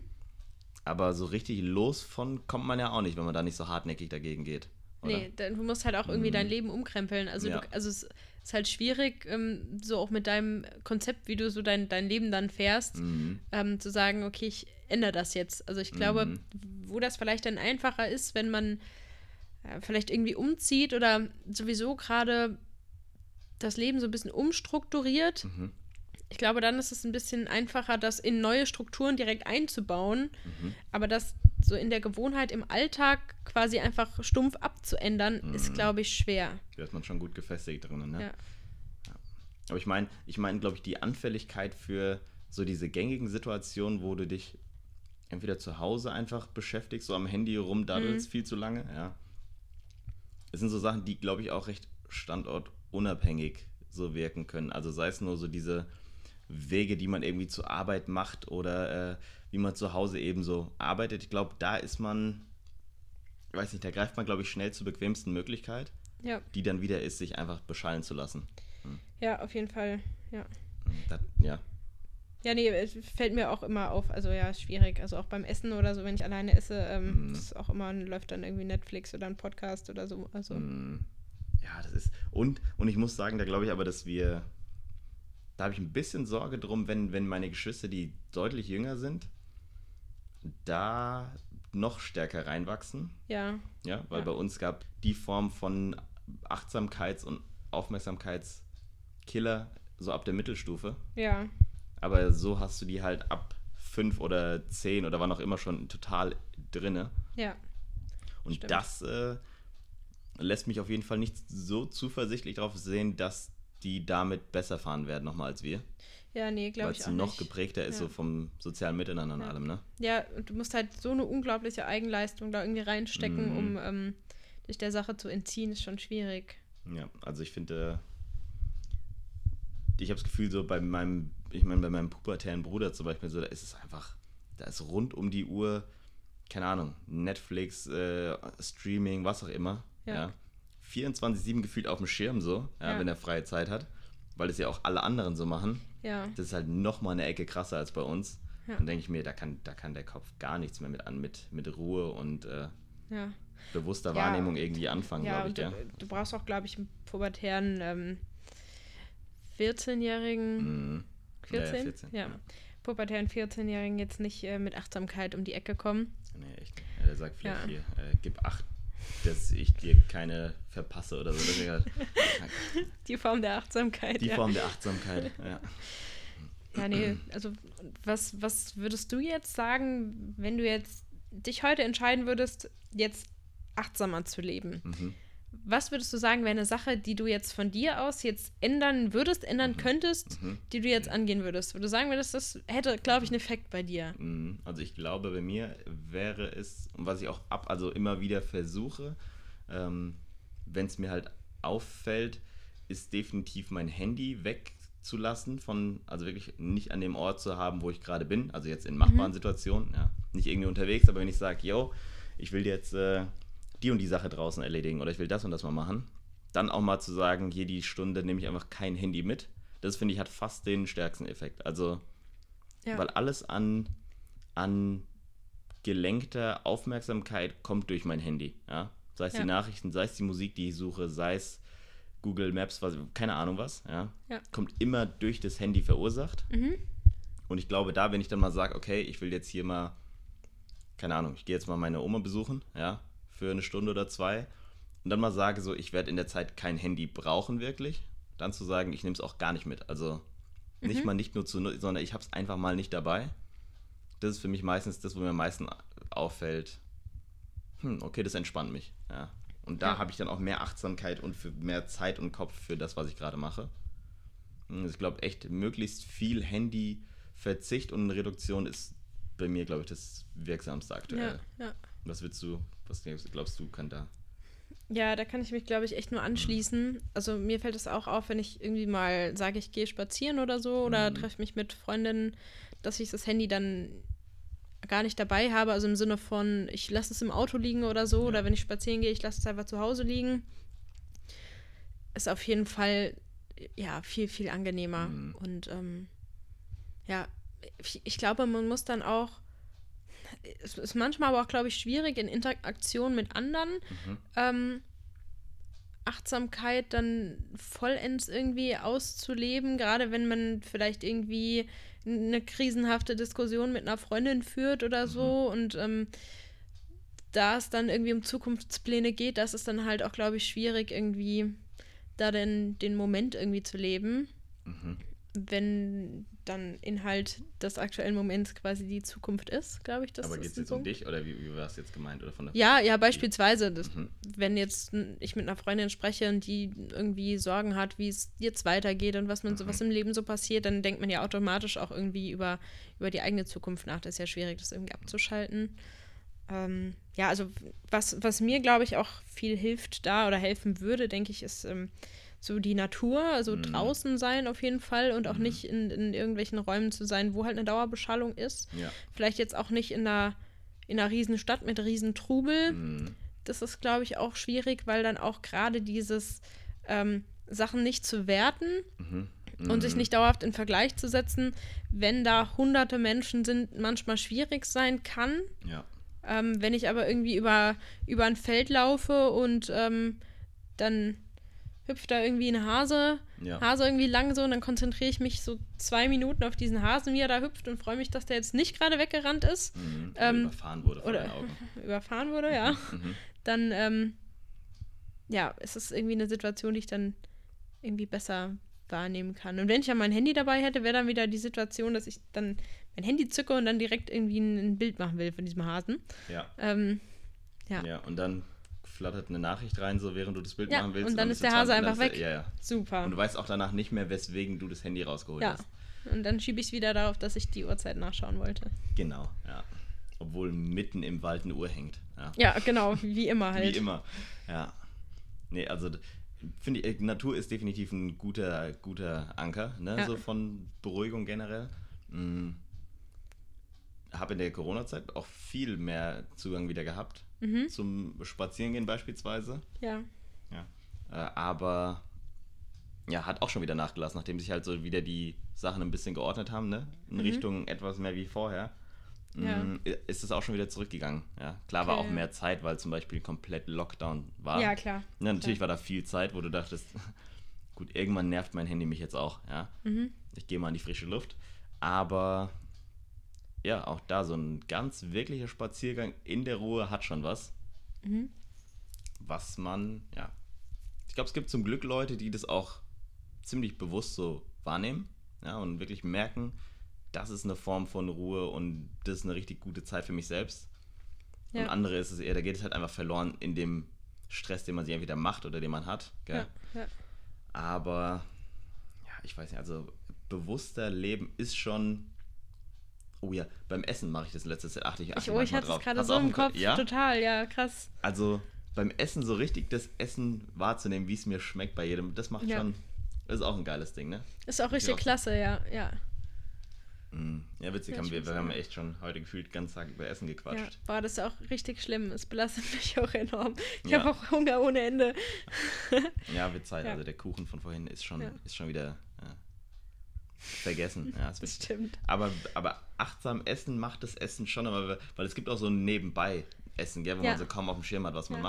Aber so richtig los von kommt man ja auch nicht, wenn man da nicht so hartnäckig dagegen geht. Oder? Nee, dann, du musst halt auch irgendwie Mhm. dein Leben umkrempeln. Also, Ja. du, also es ist halt schwierig, ähm, so auch mit deinem Konzept, wie du so dein, dein Leben dann fährst, Mhm. ähm, zu sagen, okay, ich ändere das jetzt. Also ich glaube, Mhm. wo das vielleicht dann einfacher ist, wenn man äh, vielleicht irgendwie umzieht oder sowieso gerade das Leben so ein bisschen umstrukturiert. Mhm. Ich glaube, dann ist es ein bisschen einfacher, das in neue Strukturen direkt einzubauen. Mhm. Aber das so in der Gewohnheit im Alltag quasi einfach stumpf abzuändern, ist, Mhm. glaube ich, schwer. Da ist man schon gut gefestigt drin. Ne? Ja. Aber ich meine, ich meine, glaube ich, die Anfälligkeit für so diese gängigen Situationen, wo du dich entweder zu Hause einfach beschäftigst, so am Handy rumdaddelst Mhm. viel zu lange, ja. Es sind so Sachen, die, glaube ich, auch recht standortunabhängig so wirken können. Also sei es nur so diese Wege, die man irgendwie zur Arbeit macht oder äh, wie man zu Hause eben so arbeitet. Ich glaube, da ist man, ich weiß nicht, da greift man, glaube ich, schnell zur bequemsten Möglichkeit, Ja, die dann wieder ist, sich einfach beschallen zu lassen. ja, auf jeden Fall. Ja. Das, ja. Ja, nee, es fällt mir auch immer auf. Also ja, schwierig. Also auch beim Essen oder so, wenn ich alleine esse, ähm, Mhm. ist auch immer, läuft dann irgendwie Netflix oder ein Podcast oder so. Also Mm, Ja, das ist. Und, und ich muss sagen, da glaube ich aber, dass wir. Da habe ich ein bisschen Sorge drum, wenn, wenn meine Geschwister, die deutlich jünger sind, da noch stärker reinwachsen. ja, Ja, weil Ja. bei uns gab die Form von Achtsamkeits- und Aufmerksamkeitskiller so ab der Mittelstufe. ja, Aber so hast du die halt ab fünf oder zehn oder wann auch immer schon total drinne. ja. Und Stimmt. das äh, lässt mich auf jeden Fall nicht so zuversichtlich darauf sehen, dass die damit besser fahren werden nochmal als wir. Ja, nee, glaube Weil ich es auch noch nicht. geprägter ist Ja. so vom sozialen Miteinander und Ja. allem, ne? Ja, und du musst halt so eine unglaubliche Eigenleistung da irgendwie reinstecken, Mhm. um ähm, dich der Sache zu entziehen, ist schon schwierig. Ja, also ich finde, ich habe das Gefühl, so bei meinem, ich meine, bei meinem pubertären Bruder zum Beispiel, so, da ist es einfach, da ist rund um die Uhr keine Ahnung, Netflix, äh, Streaming, was auch immer, Ja. ja. 24-7 gefühlt auf dem Schirm so, ja, Ja. wenn er freie Zeit hat, weil es ja auch alle anderen so machen. Ja. Das ist halt noch mal eine Ecke krasser als bei uns. Ja. Dann denke ich mir, da kann, da kann der Kopf gar nichts mehr mit an, mit, mit Ruhe und äh, Ja. bewusster. Wahrnehmung irgendwie anfangen, glaube ich. und Ja. du, du brauchst auch, glaube ich, einen pubertären ähm, 14-Jährigen. Mhm. 14? Ja, 14, Ja. ja. Pubertären 14-Jährigen jetzt nicht äh, mit Achtsamkeit um die Ecke kommen. Nee, echt. Ja, der sagt vielleicht Ja. hier, äh, gib acht, dass ich dir keine verpasse oder so. Halt Die Form der Achtsamkeit. die. Form der Achtsamkeit. Ja. Ja, nee, also was, was würdest du jetzt sagen, wenn du jetzt dich heute entscheiden würdest, jetzt achtsamer zu leben? Mhm. Was würdest du sagen, wäre eine Sache, die du jetzt von dir aus jetzt ändern würdest, ändern könntest, Mhm. die du jetzt angehen würdest? Wo du sagen würdest, das hätte, glaube ich, einen Effekt bei dir. Mhm. Also ich glaube, bei mir wäre es, und was ich auch ab, also immer wieder versuche, ähm, wenn es mir halt auffällt, ist definitiv mein Handy wegzulassen von, also wirklich nicht an dem Ort zu haben, wo ich gerade bin, also jetzt in machbaren Situationen, ja, nicht irgendwie unterwegs, aber wenn ich sage, yo, ich will jetzt äh, die und die Sache draußen erledigen oder ich will das und das mal machen, dann auch mal zu sagen, hier die Stunde nehme ich einfach kein Handy mit. Das finde ich hat fast den stärksten Effekt. Also Ja. weil alles an, an gelenkter Aufmerksamkeit kommt durch mein Handy. Ja? Sei es Ja. die Nachrichten, sei es die Musik, die ich suche, sei es Google Maps, was, keine Ahnung was. Ja? Ja. Kommt immer durch das Handy verursacht. Mhm. Und ich glaube, da, wenn ich dann mal sage, okay, ich will jetzt hier mal, keine Ahnung, ich gehe jetzt mal meine Oma besuchen, ja, für eine Stunde oder zwei. Und dann mal sage, so, ich werde in der Zeit kein Handy brauchen, wirklich. Dann zu sagen, ich nehme es auch gar nicht mit. Also nicht mal nicht nur zu nutzen, sondern ich habe es einfach mal nicht dabei. Das ist für mich meistens das, wo mir am meisten auffällt. Hm, okay, das entspannt mich. Ja. Und da Ja. habe ich dann auch mehr Achtsamkeit und für mehr Zeit und Kopf für das, was ich gerade mache. Hm, Ich glaube echt, möglichst viel Handyverzicht und Reduktion ist bei mir, glaube ich, das wirksamste aktuell. Ja, ja. Was willst du, was glaubst du, kann da? Ja, da kann ich mich, glaube ich, echt nur anschließen. Also mir fällt es auch auf, wenn ich irgendwie mal sage, ich gehe spazieren oder so oder Mhm. treffe mich mit Freundinnen, dass ich das Handy dann gar nicht dabei habe. Also im Sinne von, ich lasse es im Auto liegen oder so. Ja. Oder wenn ich spazieren gehe, ich lasse es einfach zu Hause liegen. Ist auf jeden Fall ja viel, viel angenehmer. Mhm. Und ähm, ja, ich, ich glaube, man muss dann auch. Es ist manchmal aber auch, glaube ich, schwierig in Interaktion mit anderen Mhm. ähm, Achtsamkeit dann vollends irgendwie auszuleben, gerade wenn man vielleicht irgendwie eine krisenhafte Diskussion mit einer Freundin führt oder so und ähm, da es dann irgendwie um Zukunftspläne geht, das ist dann halt auch, glaube ich, schwierig irgendwie da den, den Moment irgendwie zu leben, Mhm. Wenn dann Inhalt des aktuellen Moments quasi die Zukunft ist, glaube ich. Das Aber geht es jetzt um Punkt. dich oder wie, wie war es jetzt gemeint? Oder von der Ja, ja, beispielsweise, das, Mhm. wenn jetzt ich mit einer Freundin spreche und die irgendwie Sorgen hat, wie es jetzt weitergeht und was man so, Mhm. was im Leben so passiert, dann denkt man ja automatisch auch irgendwie über, über die eigene Zukunft nach. Das ist ja schwierig, das irgendwie abzuschalten. Ähm, ja, also was, was mir, glaube ich, auch viel hilft da oder helfen würde, denke ich, ist ähm, so die Natur, also Mhm. draußen sein auf jeden Fall und auch Mhm. nicht in, in irgendwelchen Räumen zu sein, wo halt eine Dauerbeschallung ist. Ja. Vielleicht jetzt auch nicht in einer, in einer riesen Stadt mit riesen Trubel. Mhm. Das ist, glaube ich, auch schwierig, weil dann auch gerade dieses ähm, Sachen nicht zu werten Mhm. und sich Mhm. nicht dauerhaft in Vergleich zu setzen, wenn da hunderte Menschen sind, manchmal schwierig sein kann. Ja. Ähm, wenn ich aber irgendwie über, über ein Feld laufe und ähm, dann hüpft da irgendwie ein Hase, Ja. Hase irgendwie lang so und dann konzentriere ich mich so zwei Minuten auf diesen Hasen, wie er da hüpft und freue mich, dass der jetzt nicht gerade weggerannt ist, Mhm. Oder ähm, überfahren wurde von oder- Augen. überfahren wurde, ja. Mhm. dann, ähm, ja, es ist irgendwie eine Situation, die ich dann irgendwie besser wahrnehmen kann. Und wenn ich ja mein Handy dabei hätte, wäre dann wieder die Situation, dass ich dann mein Handy zücke und dann direkt irgendwie ein, ein Bild machen will von diesem Hasen. Ja. Ähm, ja. Ja. Und dann flattert eine Nachricht rein, so während du das Bild Ja, machen willst. und dann bist ist du der Hase 20 einfach dann ist weg. Ja, ja. super. Und du weißt auch danach nicht mehr, weswegen du das Handy rausgeholt Ja. hast. Und dann schiebe ich es wieder darauf, dass ich die Uhrzeit nachschauen wollte. Genau, ja. Obwohl mitten im Wald eine Uhr hängt. Ja. Ja, genau, wie immer halt. Wie immer. Ja. Nee, also finde ich, äh, Natur ist definitiv ein guter, guter Anker, ne? Ja. So von Beruhigung generell. Mm. habe in der Corona-Zeit auch viel mehr Zugang wieder gehabt Mhm. zum Spazierengehen beispielsweise. Ja. Ja. Äh, aber ja, hat auch schon wieder nachgelassen, nachdem sich halt so wieder die Sachen ein bisschen geordnet haben, ne? In Mhm. Richtung etwas mehr wie vorher. Ja. mm, Ist es auch schon wieder zurückgegangen. Ja, klar war Okay. auch mehr Zeit, weil zum Beispiel komplett Lockdown war. Ja, klar. Ja, natürlich war da viel Zeit, wo du dachtest, gut, irgendwann nervt mein Handy mich jetzt auch, ja. Mhm. Ich gehe mal in die frische Luft. Aber ja, auch da so ein ganz wirklicher Spaziergang in der Ruhe hat schon was. Mhm. Was man, ja. Ich glaube, es gibt zum Glück Leute, die das auch ziemlich bewusst so wahrnehmen, ja, und wirklich merken, das ist eine Form von Ruhe und das ist eine richtig gute Zeit für mich selbst. Und Ja. andere ist es eher, da geht es halt einfach verloren in dem Stress, den man sich entweder macht oder den man hat. Ja. Ja. Aber ja, ich weiß nicht, also bewusster Leben ist schon. Oh ja, beim Essen mache ich das letzte Zeit. Achte ich, achte Ich, oh, ich hatte es gerade so im Kopf. Ja, Total, ja, krass. also beim Essen so richtig das Essen wahrzunehmen, wie es mir schmeckt bei jedem, das macht Ja. schon. Das ist auch ein geiles Ding, ne? Ist auch richtig klasse, ja. Ja. Mm. Ja, witzig, Ja, haben wir, wir haben echt schon heute gefühlt ganz Tag über Essen ja. gequatscht. Boah, das ist auch richtig schlimm. Es belastet mich auch enorm. Ich Ja. habe auch Hunger ohne Ende. Ja, wird Zeit. Ja. Also der Kuchen von vorhin ist schon, Ja. ist schon wieder ja, vergessen. Ja, Das stimmt. Aber, aber achtsam essen macht das Essen schon, aber weil es gibt auch so ein Nebenbei-Essen, gell, wo Ja. man so kaum auf dem Schirm hat, was man Ja.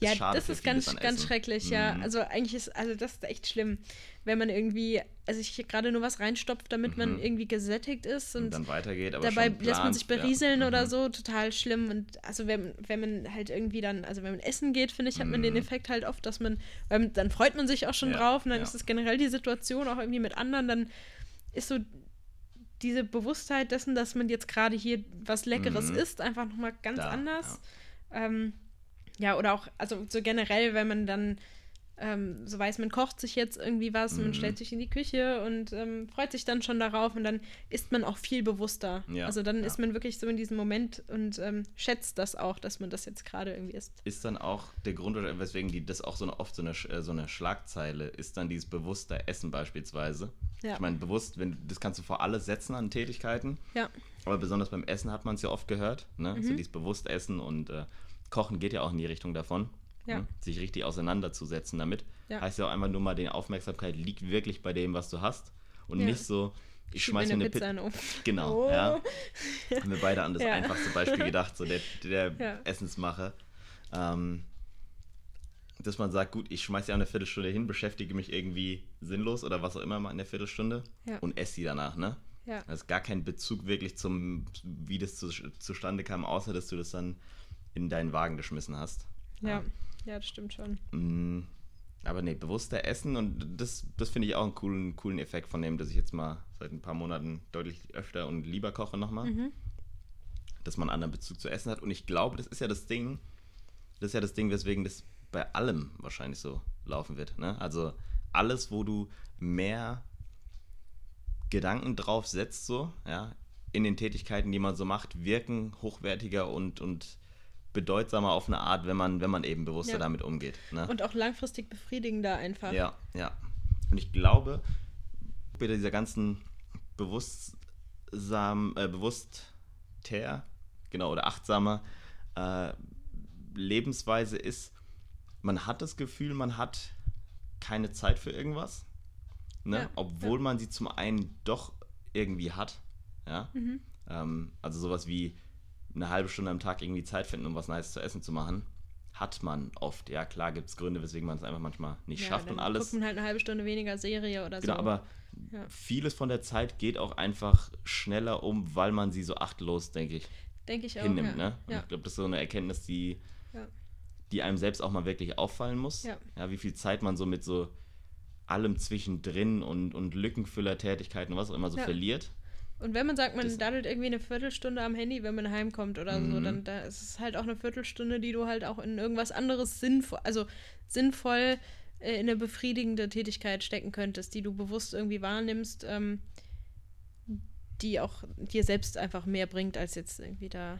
Macht. Ja, das ist ganz, ganz Essen. schrecklich, ja. Mhm. Also eigentlich ist, also das ist echt schlimm, wenn man irgendwie, also ich gerade nur was reinstopft, damit man Mhm. irgendwie gesättigt ist Und und dann weitergeht, aber dabei schon lässt man plant, sich berieseln ja. oder Mhm. so, total schlimm. Und also wenn, wenn man halt irgendwie dann, also wenn man essen geht, finde ich, hat man den Mhm. Effekt halt oft, dass man, weil dann freut man sich auch schon Ja, drauf und dann ja. ist es generell die Situation auch irgendwie mit anderen, dann ist so diese Bewusstheit dessen, dass man jetzt gerade hier was Leckeres Mhm. isst, einfach nochmal ganz Da, anders. Ähm, ja, oder auch, also so generell, wenn man dann ähm, so weiß, man kocht sich jetzt irgendwie was, man Mhm. stellt sich in die Küche und ähm, freut sich dann schon darauf und dann ist man auch viel bewusster. Ja, also dann ja. ist man wirklich so in diesem Moment und ähm, schätzt das auch, dass man das jetzt gerade irgendwie isst. Ist dann auch der Grund, oder weswegen die das auch so eine, oft so eine, äh, so eine Schlagzeile ist, dann dieses bewusste Essen beispielsweise. Ja. Ich meine, bewusst, wenn, das kannst du vor alles setzen an Tätigkeiten. Ja, Aber besonders beim Essen hat man es ja oft gehört. Ne? So Mhm. dieses bewusst Essen und äh, Kochen geht ja auch in die Richtung davon. Ja. Ne? Sich richtig auseinanderzusetzen damit. Ja. Heißt ja auch einfach nur mal, die Aufmerksamkeit liegt wirklich bei dem, was du hast. Und Ja. nicht so, ich schieb schmeiß mir eine Pizza Pizza. den Ofen. Genau, Oh. ja. Haben wir beide an das einfachste Beispiel gedacht, so der, der Ja. Essensmacher. Ähm, dass man sagt, gut, ich schmeiß ja eine Viertelstunde hin, beschäftige mich irgendwie sinnlos oder was auch immer mal in der Viertelstunde und esse sie danach, ne? Ja. Da ist gar kein Bezug wirklich zum, wie das zu, zustande kam, außer dass du das dann in deinen Wagen geschmissen hast. Ja. ja, das stimmt schon. Mm, Aber nee, bewusster Essen und das, das finde ich auch einen coolen, coolen Effekt von dem, dass ich jetzt mal seit ein paar Monaten deutlich öfter und lieber koche nochmal. Mhm. Dass man einen anderen Bezug zu Essen hat. Und ich glaube, das ist ja das Ding, das ist ja das Ding, weswegen das bei allem wahrscheinlich so laufen wird. Ne? Also alles, wo du mehr Gedanken drauf setzt, so, ja, in den Tätigkeiten, die man so macht, wirken hochwertiger und, und bedeutsamer auf eine Art, wenn man, wenn man eben bewusster Ja. damit umgeht. Ne? Und auch langfristig befriedigender einfach. Ja, ja. Und ich glaube, bei dieser ganzen bewusstsam, äh, bewusster, genau, oder achtsamer äh, Lebensweise ist, man hat das Gefühl, man hat keine Zeit für irgendwas, ne? Ja, obwohl man sie zum einen doch irgendwie hat. Ja? Mhm. Ähm, also sowas wie eine halbe Stunde am Tag irgendwie Zeit finden, um was Nice zu essen zu machen, hat man oft. Ja, klar gibt es Gründe, weswegen man es einfach manchmal nicht Ja, schafft und alles. guckt man halt eine halbe Stunde weniger Serie oder Genau, so. aber Ja. vieles von der Zeit geht auch einfach schneller um, weil man sie so achtlos, denke ich, Denke ich auch. hinnimmt. ja. Ne? Und ich glaube, das ist so eine Erkenntnis, die, die einem selbst auch mal wirklich auffallen muss. Ja. wie viel Zeit man so mit so allem zwischendrin und, und Lückenfüller-Tätigkeiten und was auch immer so Ja. verliert. Und wenn man sagt, man Das- daddelt irgendwie eine Viertelstunde am Handy, wenn man heimkommt oder so, Mhm. dann da ist es halt auch eine Viertelstunde, die du halt auch in irgendwas anderes sinnvoll, also sinnvoll äh, in eine befriedigende Tätigkeit stecken könntest, die du bewusst irgendwie wahrnimmst, ähm, die auch dir selbst einfach mehr bringt, als jetzt irgendwie da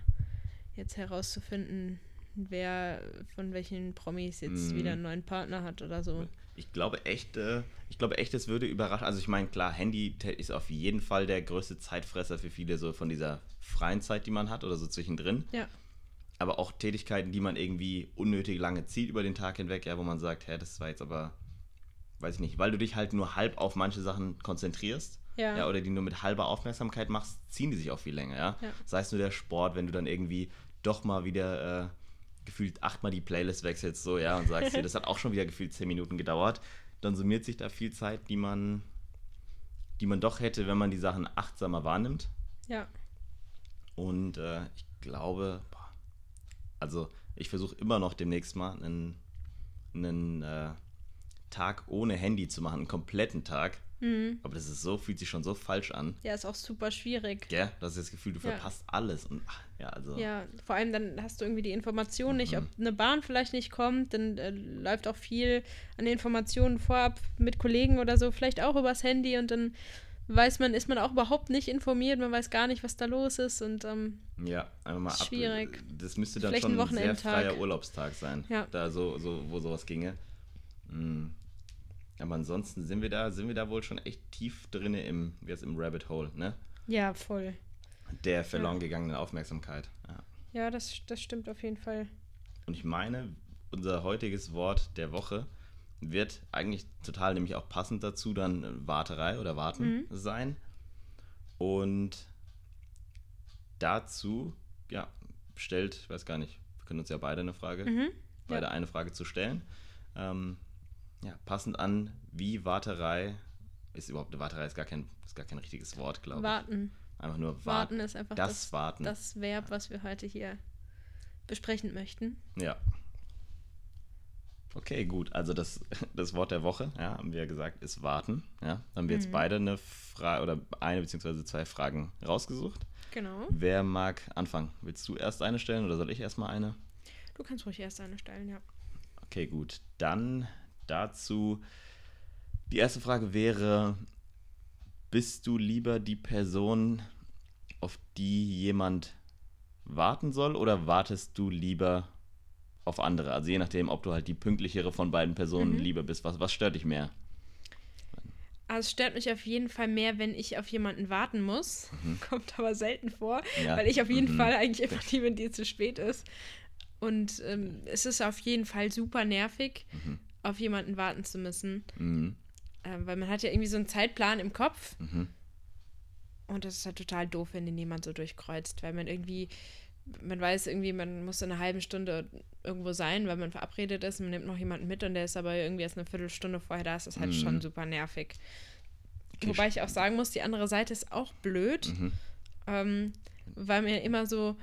jetzt herauszufinden, wer von welchen Promis jetzt Mhm. wieder einen neuen Partner hat oder so. Ich glaube echt, äh, ich glaube echt, es würde überraschen. Also ich meine, klar, Handy ist auf jeden Fall der größte Zeitfresser für viele, so von dieser freien Zeit, die man hat oder so zwischendrin. Ja. Aber auch Tätigkeiten, die man irgendwie unnötig lange zieht über den Tag hinweg, ja, wo man sagt, hä, das war jetzt aber, weiß ich nicht, weil du dich halt nur halb auf manche Sachen konzentrierst. Ja. ja. Oder die nur mit halber Aufmerksamkeit machst, ziehen die sich auch viel länger, ja. Ja. Sei es nur der Sport, wenn du dann irgendwie doch mal wieder äh, gefühlt achtmal die Playlist wechselst, so, ja, und sagst dir, das hat auch schon wieder gefühlt zehn Minuten gedauert, dann summiert sich da viel Zeit, die man, die man doch hätte, wenn man die Sachen achtsamer wahrnimmt. Ja. Und äh, ich glaube, boah, also ich versuche immer noch demnächst mal einen, einen äh, Tag ohne Handy zu machen, einen kompletten Tag. Mhm. Aber das ist so, fühlt sich schon so falsch an. Ja, ist auch super schwierig. Gell? Das ist das Gefühl, du Ja. verpasst alles. Und ach, ja, also. Ja, vor allem dann hast du irgendwie die Information nicht, ob eine Bahn vielleicht nicht kommt, dann äh, läuft auch viel an Informationen vorab mit Kollegen oder so, vielleicht auch übers Handy und dann weiß man, ist man auch überhaupt nicht informiert, man weiß gar nicht, was da los ist und ähm, Ja, einfach mal ab. Schwierig. Das müsste dann Vielleicht schon ein sehr freier Urlaubstag sein. Ja. Da so, so, wo sowas ginge. Mm. Aber ansonsten sind wir da, sind wir da wohl schon echt tief drin im, wie heißt, im Rabbit Hole, ne? ja, voll. Der verloren gegangenen Aufmerksamkeit. Ja. Ja, das, das stimmt auf jeden Fall. Und ich meine, unser heutiges Wort der Woche wird eigentlich total nämlich auch passend dazu dann äh, Warterei oder Warten sein. Und dazu, ja, stellt, ich weiß gar nicht, wir können uns ja beide eine Frage, Mhm. beide eine Frage zu stellen. Ähm, ja, passend an, wie Warterei, ist überhaupt, eine Warterei ist gar kein, ist gar kein richtiges Wort, glaube ich. Warten. Einfach nur warten. Warten ist einfach das, das, Warten. das Verb, was wir heute hier besprechen möchten. Ja. Okay, gut. Also das, das Wort der Woche, ja, haben wir ja gesagt, ist warten. Ja, haben wir Mhm. jetzt beide eine Frage oder eine beziehungsweise zwei Fragen rausgesucht. Genau. Wer mag anfangen? Willst du erst eine stellen oder soll ich erstmal eine? Du kannst ruhig erst eine stellen, ja. Okay, gut. Dann dazu. Die erste Frage wäre: Bist du lieber die Person, auf die jemand warten soll, oder wartest du lieber auf andere? Also je nachdem, ob du halt die pünktlichere von beiden Personen Mhm. lieber bist. Was, was stört dich mehr? Also es stört mich auf jeden Fall mehr, wenn ich auf jemanden warten muss. Kommt aber selten vor, Mhm. Ja. weil ich auf jeden Mhm. Fall eigentlich immer die, wenn die zu spät ist. Und ähm, es ist auf jeden Fall super nervig, Mhm. Auf jemanden warten zu müssen. Mhm. Ähm, weil man hat ja irgendwie so einen Zeitplan im Kopf. Mhm. Und das ist halt total doof, wenn den jemand so durchkreuzt, weil man irgendwie, man weiß irgendwie, man muss in einer halben Stunde irgendwo sein, weil man verabredet ist, man nimmt noch jemanden mit und der ist aber irgendwie erst eine Viertelstunde vorher da, ist das halt Mhm. schon super nervig. Okay, Wobei ich auch sagen muss, die andere Seite ist auch blöd, Mhm. ähm, weil man ja immer so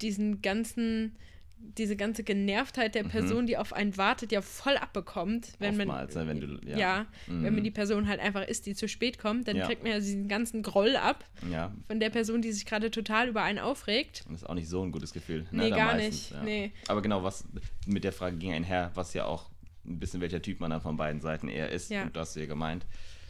diesen ganzen, diese ganze Genervtheit der Person, die auf einen wartet, ja voll abbekommt, wenn man Oftmals, ne, wenn du, ja. ja, wenn Mhm. man die Person halt einfach ist, die zu spät kommt, dann Ja. kriegt man ja diesen ganzen Groll ab Ja, von der Person, die sich gerade total über einen aufregt. das ist auch nicht so ein gutes Gefühl. Nee, da gar meistens, nicht. Nee. Aber genau, was mit der Frage ging einher, was ja auch ein bisschen welcher Typ man dann von beiden Seiten eher ist. Und du hast ja gemeint,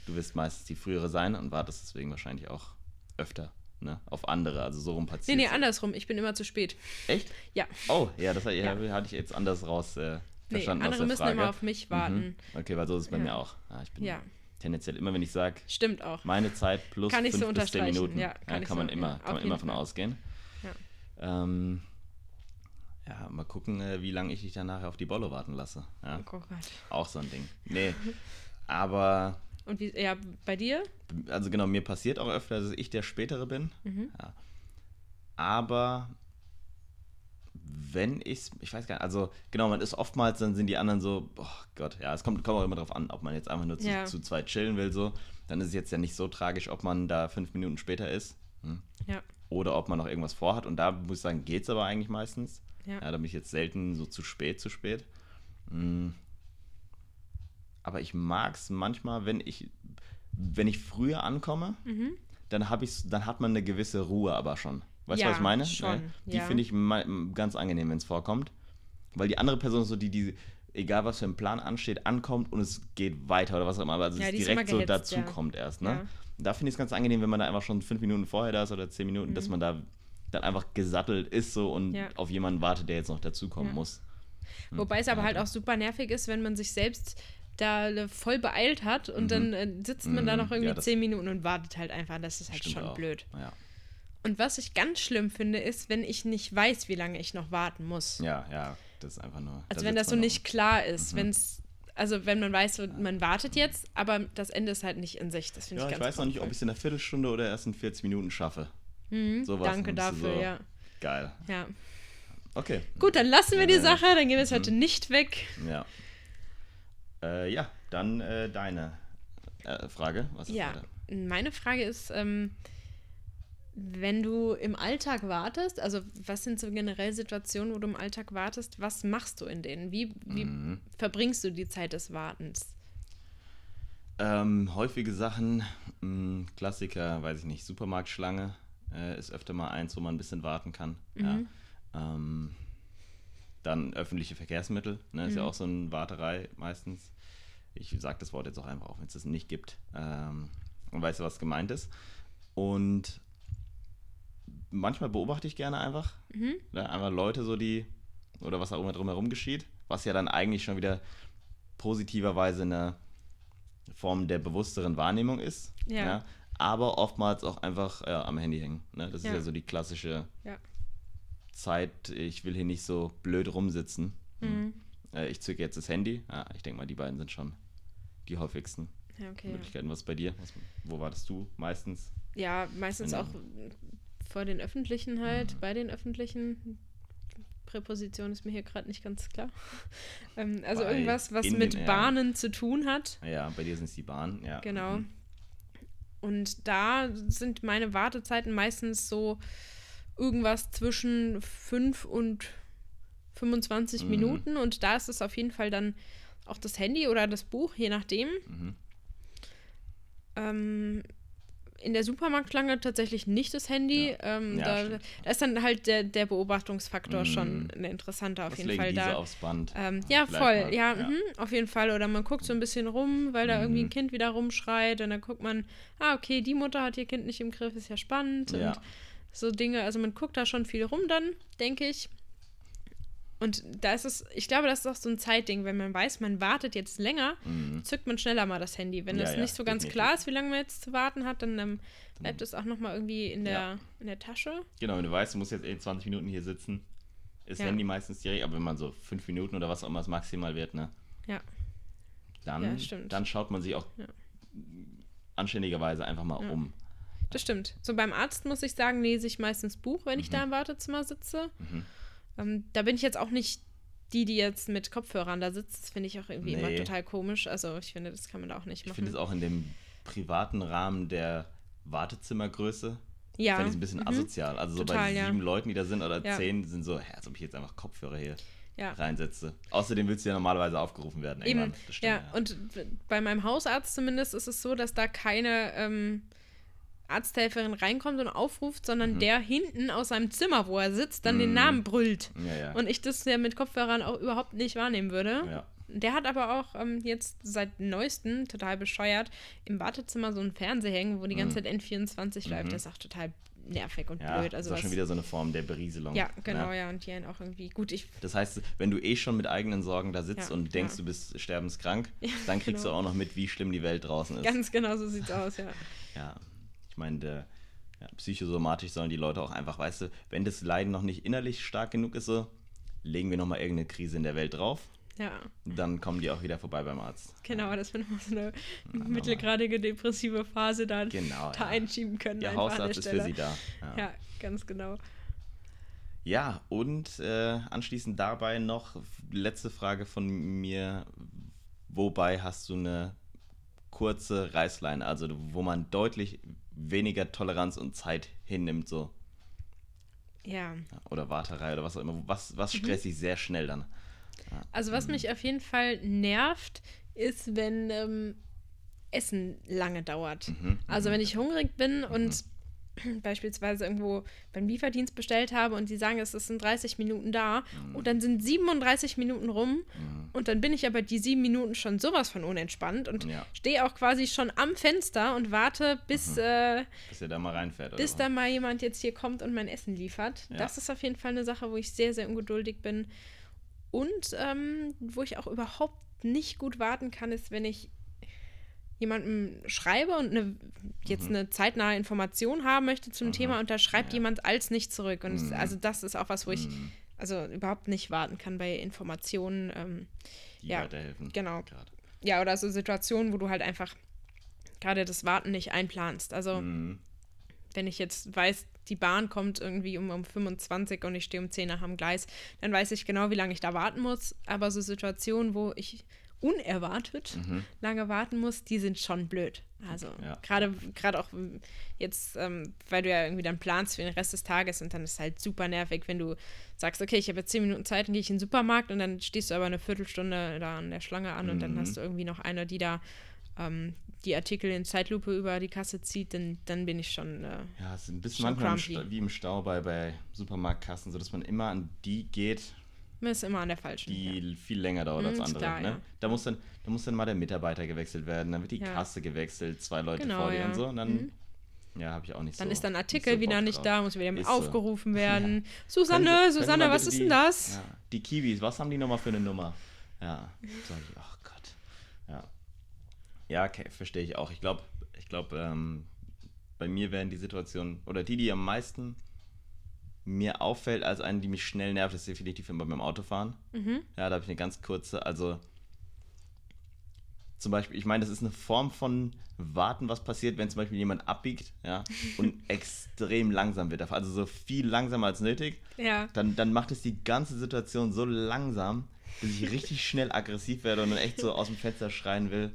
du wirst meistens die frühere sein und wartest deswegen wahrscheinlich auch öfter ne, auf andere. Also so rum Nee, passiert. nee, andersrum. Ich bin immer zu spät. Echt? Ja. Oh, ja, das hatte, Ja. hatte ich jetzt anders raus äh, Nee, verstanden andere aus der müssen Frage. immer auf mich warten. Mhm. Okay, weil so ist es bei Ja. mir auch. Ja, ich bin Ja. tendenziell immer, wenn ich sage, Stimmt auch. meine Zeit plus Kann ich so fünf bis zehn. Minuten, Ja, ja, kann kann, ich man so- immer, ja, kann man immer von ausgehen. Ähm, ja, mal gucken, äh, wie lange ich dich dann nachher auf die Bolle warten lasse. Ja, Oh Gott. auch so ein Ding. Nee, aber Und wie, ja, bei dir? also genau, mir passiert auch öfter, dass ich der Spätere bin. Mhm. Ja. Aber wenn ich ich weiß gar nicht, also genau, man ist oftmals, dann sind die anderen so, oh Gott, ja, es kommt, kommt auch immer drauf an, ob man jetzt einfach nur zu, Ja. zu zweit chillen will, so. Dann ist es jetzt ja nicht so tragisch, ob man da fünf Minuten später ist. Hm? Ja. Oder ob man noch irgendwas vorhat. Und da muss ich sagen, geht es aber eigentlich meistens. Ja. Ja, da bin ich jetzt selten so zu spät, zu spät. Mm. Aber ich mag es manchmal, wenn ich, wenn ich früher ankomme, Mhm. dann, ich's, dann hat man eine gewisse Ruhe aber schon. Weißt du, Ja, was ich meine? schon, Ne? Die ja. finde ich ganz angenehm, wenn es vorkommt. Weil die andere Person ist so, die, die, egal was für ein Plan ansteht, ankommt und es geht weiter oder was auch immer. Also Ja, es direkt so gehetzt, dazu ja. kommt erst. Ne? Ja. Da finde ich es ganz angenehm, wenn man da einfach schon fünf Minuten vorher da ist oder zehn Minuten, dass man da dann einfach gesattelt ist so und Mhm. Ja. auf jemanden wartet, der jetzt noch dazukommen Ja. muss. Hm. Wobei es aber halt auch super nervig ist, wenn man sich selbst da voll beeilt hat und mhm. dann äh, sitzt man mhm. da noch irgendwie ja, zehn Minuten und wartet halt einfach. Das ist halt schon auch. blöd. Ja. Und was ich ganz schlimm finde, ist, wenn ich nicht weiß, wie lange ich noch warten muss. Ja, ja, das ist einfach nur. Also wenn das so nicht klar ist, mhm. wenn es also wenn man weiß, man wartet jetzt, aber das Ende ist halt nicht in sich. Das finde ja, ich ganz Ich weiß noch nicht, ob ich es in einer Viertelstunde oder erst in 40 Minuten schaffe. Mhm, Sowas danke dafür, so ja. Geil. Ja. Okay. Gut, dann lassen wir die Sache, dann gehen wir heute mhm. nicht weg. Ja. Äh, ja, dann äh, deine äh, Frage. Was ist ja, weiter? meine Frage ist, ähm, wenn du im Alltag wartest, also was sind so generell Situationen, wo du im Alltag wartest, was machst du in denen? Wie, wie mhm. verbringst du die Zeit des Wartens? Ähm, häufige Sachen, mh, hm, Klassiker, weiß ich nicht, Supermarktschlange äh, ist öfter mal eins, wo man ein bisschen warten kann. Mhm. Ja. Ähm, dann öffentliche Verkehrsmittel, ne, ist mhm. ja auch so eine Warterei meistens. Ich sage das Wort jetzt auch einfach, auch wenn es das nicht gibt. Ähm, und weißt du, was gemeint ist. Und manchmal beobachte ich gerne einfach. Mhm. Ne, einfach Leute, so die, oder was auch immer drumherum geschieht, was ja dann eigentlich schon wieder positiverweise eine Form der bewussteren Wahrnehmung ist. Ja. ja aber oftmals auch einfach ja, am Handy hängen. Ne? Das ja. ist ja so die klassische ja. Zeit, ich will hier nicht so blöd rumsitzen. Mhm. Äh, ich zücke jetzt das Handy. Ja, ich denke mal, die beiden sind schon die häufigsten okay, Möglichkeiten. Was bei dir? Was, wo wartest du meistens? Ja, meistens auch vor den Öffentlichen halt, mhm. bei den Öffentlichen. Präposition ist mir hier gerade nicht ganz klar. ähm, also bei irgendwas, was mit Bahnen zu tun hat. Ja, bei dir sind es die Bahnen, ja. Genau. Mhm. Und da sind meine Wartezeiten meistens so irgendwas zwischen 5 und 25 mhm. Minuten. Und da ist es auf jeden Fall dann auch das Handy oder das Buch, je nachdem. Mhm. Ähm, in der Supermarktschlange tatsächlich nicht das Handy. Ja. Ähm, ja, da, da, ist dann halt der, der Beobachtungsfaktor mm. schon ein interessanter auf Was jeden Fall da. Aufs Band. Ähm, ja, voll. Mal. Ja, ja. Mh, auf jeden Fall. Oder man guckt so ein bisschen rum, weil da mm. irgendwie ein mhm. Kind wieder rumschreit und dann guckt man, ah, okay, die Mutter hat ihr Kind nicht im Griff, ist ja spannend. Und so Dinge. Also man guckt da schon viel rum dann, denke ich. Und da ist es, ich glaube, das ist auch so ein Zeitding, wenn man weiß, man wartet jetzt länger, mhm. zückt man schneller mal das Handy. Wenn ja, das ja, nicht so ganz definitiv. klar ist, wie lange man jetzt zu warten hat, dann ähm, bleibt es auch nochmal irgendwie in der, ja. in der Tasche. Genau, wenn du weißt, du musst jetzt eh 20 Minuten hier sitzen, ist Handy meistens direkt, aber wenn man so 5 Minuten oder was auch immer es maximal wird, ne? Ja. Dann, dann schaut man sich auch anständigerweise einfach mal um. Das stimmt. So beim Arzt muss ich sagen, lese ich meistens Buch, wenn mhm. ich da im Wartezimmer sitze. Mhm. Ähm, da bin ich jetzt auch nicht die, die jetzt mit Kopfhörern da sitzt. Das finde ich auch irgendwie nee. immer total komisch. Also ich finde, das kann man da auch nicht machen. Ich finde es auch in dem privaten Rahmen der Wartezimmergröße. Ja. Finde ich ein bisschen mhm. asozial. Also so bei sieben ja. Leuten, die da sind, oder ja. zehn, sind so, als ob ich jetzt einfach Kopfhörer hier ja. reinsetze. Außerdem willst du ja normalerweise aufgerufen werden. Eben. Stimmt, ja. ja, und bei meinem Hausarzt zumindest ist es so, dass da keine ähm, Arzthelferin reinkommt und aufruft, sondern mhm. der hinten aus seinem Zimmer, wo er sitzt, dann mhm. den Namen brüllt. Ja, ja. Und ich das ja mit Kopfhörern auch überhaupt nicht wahrnehmen würde. Ja. Der hat aber auch ähm, jetzt seit neuestem, total bescheuert, im Wartezimmer so einen Fernseher hängen, wo die ganze mhm. Zeit N24 läuft. Mhm. Das ist auch total nervig und blöd. Also das ist schon wieder so eine Form der Berieselung. Ja, genau, ja. Und die einen auch irgendwie gut. Ich das heißt, wenn du eh schon mit eigenen Sorgen da sitzt und denkst, du bist sterbenskrank, dann kriegst genau. du auch noch mit, wie schlimm die Welt draußen ist. Ganz genau so sieht's aus, ja. ja, meine, der ja, psychosomatisch sollen die Leute auch einfach, weißt du, wenn das Leiden noch nicht innerlich stark genug ist, so, legen wir nochmal irgendeine Krise in der Welt drauf. Ja. Dann kommen die auch wieder vorbei beim Arzt. Genau, dass wir nochmal so eine ja, mittelgradige depressive Phase dann genau, da ja. einschieben können. Der Hausarzt ist für sie da. Ja, ganz genau. Ja, und äh, anschließend dabei noch letzte Frage von mir. Wobei hast du eine kurze Reißleine, also wo man deutlich weniger Toleranz und Zeit hinnimmt, so. Ja. Oder Warterei oder was auch immer. Was, was mhm. stresst dich sehr schnell dann? Also, was mhm. mich auf jeden Fall nervt, ist, wenn ähm, Essen lange dauert. Mhm. Also, mhm. wenn ich hungrig bin und mhm. beispielsweise irgendwo beim Lieferdienst bestellt habe und die sagen, es sind 30 Minuten da mhm. und dann sind 37 Minuten rum mhm. und dann bin ich aber die sieben Minuten schon sowas von unentspannt und ja. stehe auch quasi schon am Fenster und warte, bis, mhm. äh, bis er da mal reinfährt. Bis da mal jemand jetzt hier kommt und mein Essen liefert. Ja. Das ist auf jeden Fall eine Sache, wo ich sehr, sehr ungeduldig bin. Und ähm, wo ich auch überhaupt nicht gut warten kann, ist, wenn ich jemandem schreibe und eine, jetzt Mhm. eine zeitnahe Information haben möchte zum Aha. Thema und da schreibt Ja. jemand als nicht zurück. Und es- Mhm. also das ist auch was, wo ich Mhm. also überhaupt nicht warten kann bei Informationen. Ähm, Die Ja, weiterhelfen. genau. Gerade. ja, oder so Situationen, wo du halt einfach gerade das Warten nicht einplanst. Also Mhm. wenn ich jetzt weiß, die Bahn kommt irgendwie um, um 25 und ich stehe um 10 nach am Gleis, dann weiß ich genau, wie lange ich da warten muss. Aber so Situationen, wo ich unerwartet Mhm. lange warten muss, die sind schon blöd. Also Ja. gerade gerade auch ähm, jetzt, ähm, weil du ja irgendwie dann planst für den Rest des Tages und dann ist es halt super nervig, wenn du sagst, okay, ich habe jetzt 10 Minuten Zeit, dann gehe ich in den Supermarkt und dann stehst du aber eine Viertelstunde da an der Schlange an und dann Mhm. hast du irgendwie noch eine, die da ähm, die Artikel in Zeitlupe über die Kasse zieht, dann, dann bin ich schon äh, Ja, es ist ein bisschen manchmal im wie im Stau bei, bei Supermarktkassen, so dass man immer an die geht, man ist immer an der falschen. die viel länger dauert Mhm, als ist andere. klar, ne? ja. da, muss dann, da muss dann mal der Mitarbeiter gewechselt werden, dann wird die Ja. Kasse gewechselt, zwei Leute Genau, vor dir ja. und so. Und dann, Mhm. ja, habe ich auch nicht Dann so. ist dann Artikel so wieder Bock nicht drauf. da, muss wieder Ist so. aufgerufen werden. Können Susanne, können Susanne, mal was ist die, denn das? Ja, die Kiwis, was haben die nochmal für eine Nummer? Ja, sag ich, ach Gott. Ja, ja okay, verstehe ich auch. Ich glaube, ich glaube, ähm, bei mir wären die Situationen, oder die, die am meisten mir auffällt, als eine, die mich schnell nervt, ist definitiv immer beim Autofahren. Mhm. Ja, da habe ich eine ganz kurze, also zum Beispiel, ich meine, das ist eine Form von Warten, was passiert, wenn zum Beispiel jemand abbiegt, ja, und extrem langsam wird. Also so viel langsamer als nötig. Ja. Dann, dann macht es die ganze Situation so langsam, dass ich richtig schnell aggressiv werde und dann echt so aus dem Fenster schreien will: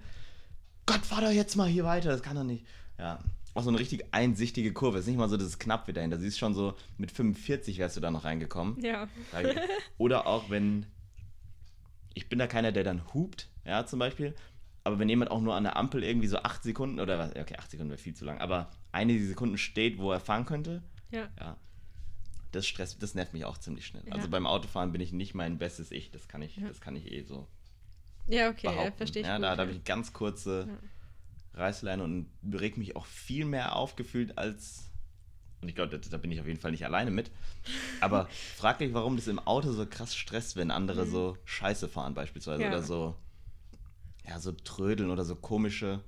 Gott, fahr doch jetzt mal hier weiter, das kann doch nicht. Ja. Auch so eine richtig einsichtige Kurve. Es ist nicht mal so, dass es knapp wird dahinter. Sie ist schon so, mit 45 wärst du da noch reingekommen. Ja. Oder auch wenn, ich bin da keiner, der dann hupt, ja, zum Beispiel. Aber wenn jemand auch nur an der Ampel irgendwie so acht Sekunden oder was, okay, acht Sekunden wäre viel zu lang, aber eine Sekunden steht, wo er fahren könnte, Ja. ja, das stresst, das nervt mich auch ziemlich schnell. Ja. Also beim Autofahren bin ich nicht mein bestes Ich, das kann ich, Ja. das kann ich eh so Ja, okay, behaupten. verstehe ich. ja, gut, da, da habe ich ganz kurze Reißleine und reg mich auch viel mehr aufgefühlt als. Und ich glaube, da, da bin ich auf jeden Fall nicht alleine mit. Aber frag dich, warum das im Auto so krass stresst, wenn andere so Scheiße fahren, beispielsweise. Mhm. Ja. Oder so. Ja, so trödeln oder so komische.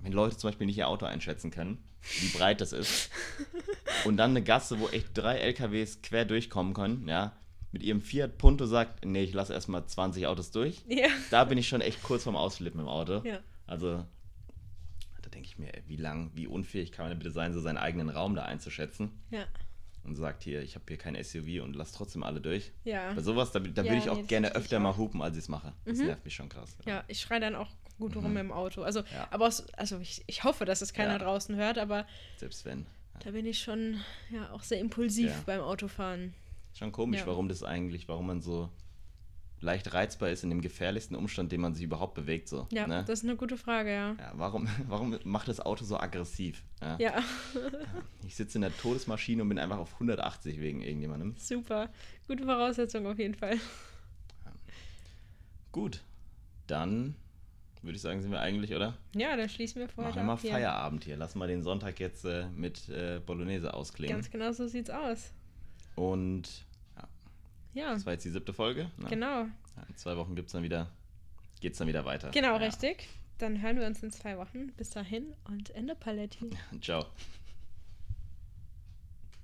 Wenn Leute zum Beispiel nicht ihr Auto einschätzen können, wie breit das ist. und dann eine Gasse, wo echt drei LKWs quer durchkommen können, ja. Mit ihrem Fiat Punto sagt, nee, ich lasse erstmal 20 Autos durch Ja. da bin ich schon echt kurz vorm Ausflippen im Auto. Ja. Also, denke ich mir, wie lang, wie unfähig kann man bitte sein, so seinen eigenen Raum da einzuschätzen? Ja. Und sagt hier, ich habe hier kein SUV und lass trotzdem alle durch. Ja. Bei sowas, da, da Ja, würde ich auch nee, gerne öfter mal auch. hupen, als ich es mache. Das Mhm. nervt mich schon krass. Ja, ich schreie dann auch gut rum im Auto. Also, Ja. aber aus, also ich, ich hoffe, dass es keiner Ja. draußen hört, aber Selbst wenn. da bin ich schon ja auch sehr impulsiv Ja. beim Autofahren. Schon komisch, Ja. warum das eigentlich, warum man so leicht reizbar ist in dem gefährlichsten Umstand, den man sich überhaupt bewegt. So, Ja, ne? das ist eine gute Frage, ja. ja, warum, warum macht das Auto so aggressiv? Ja. Ja, Ich sitze in der Todesmaschine und bin einfach auf 180 wegen irgendjemandem. super. Gute Voraussetzung auf jeden Fall. Gut, dann würde ich sagen, sind wir eigentlich, oder? Ja, dann schließen wir vorher Machen wir mal hier. Feierabend hier. Lassen wir den Sonntag jetzt äh, mit äh, Bolognese ausklingen. Ganz genau so sieht's aus. Und ja, das war jetzt die siebte Folge. Ne? genau. In zwei Wochen gibt's dann wieder, geht's dann wieder weiter. Genau, ja. richtig. Dann hören wir uns in zwei Wochen. Bis dahin und Ende Paletti. Ciao.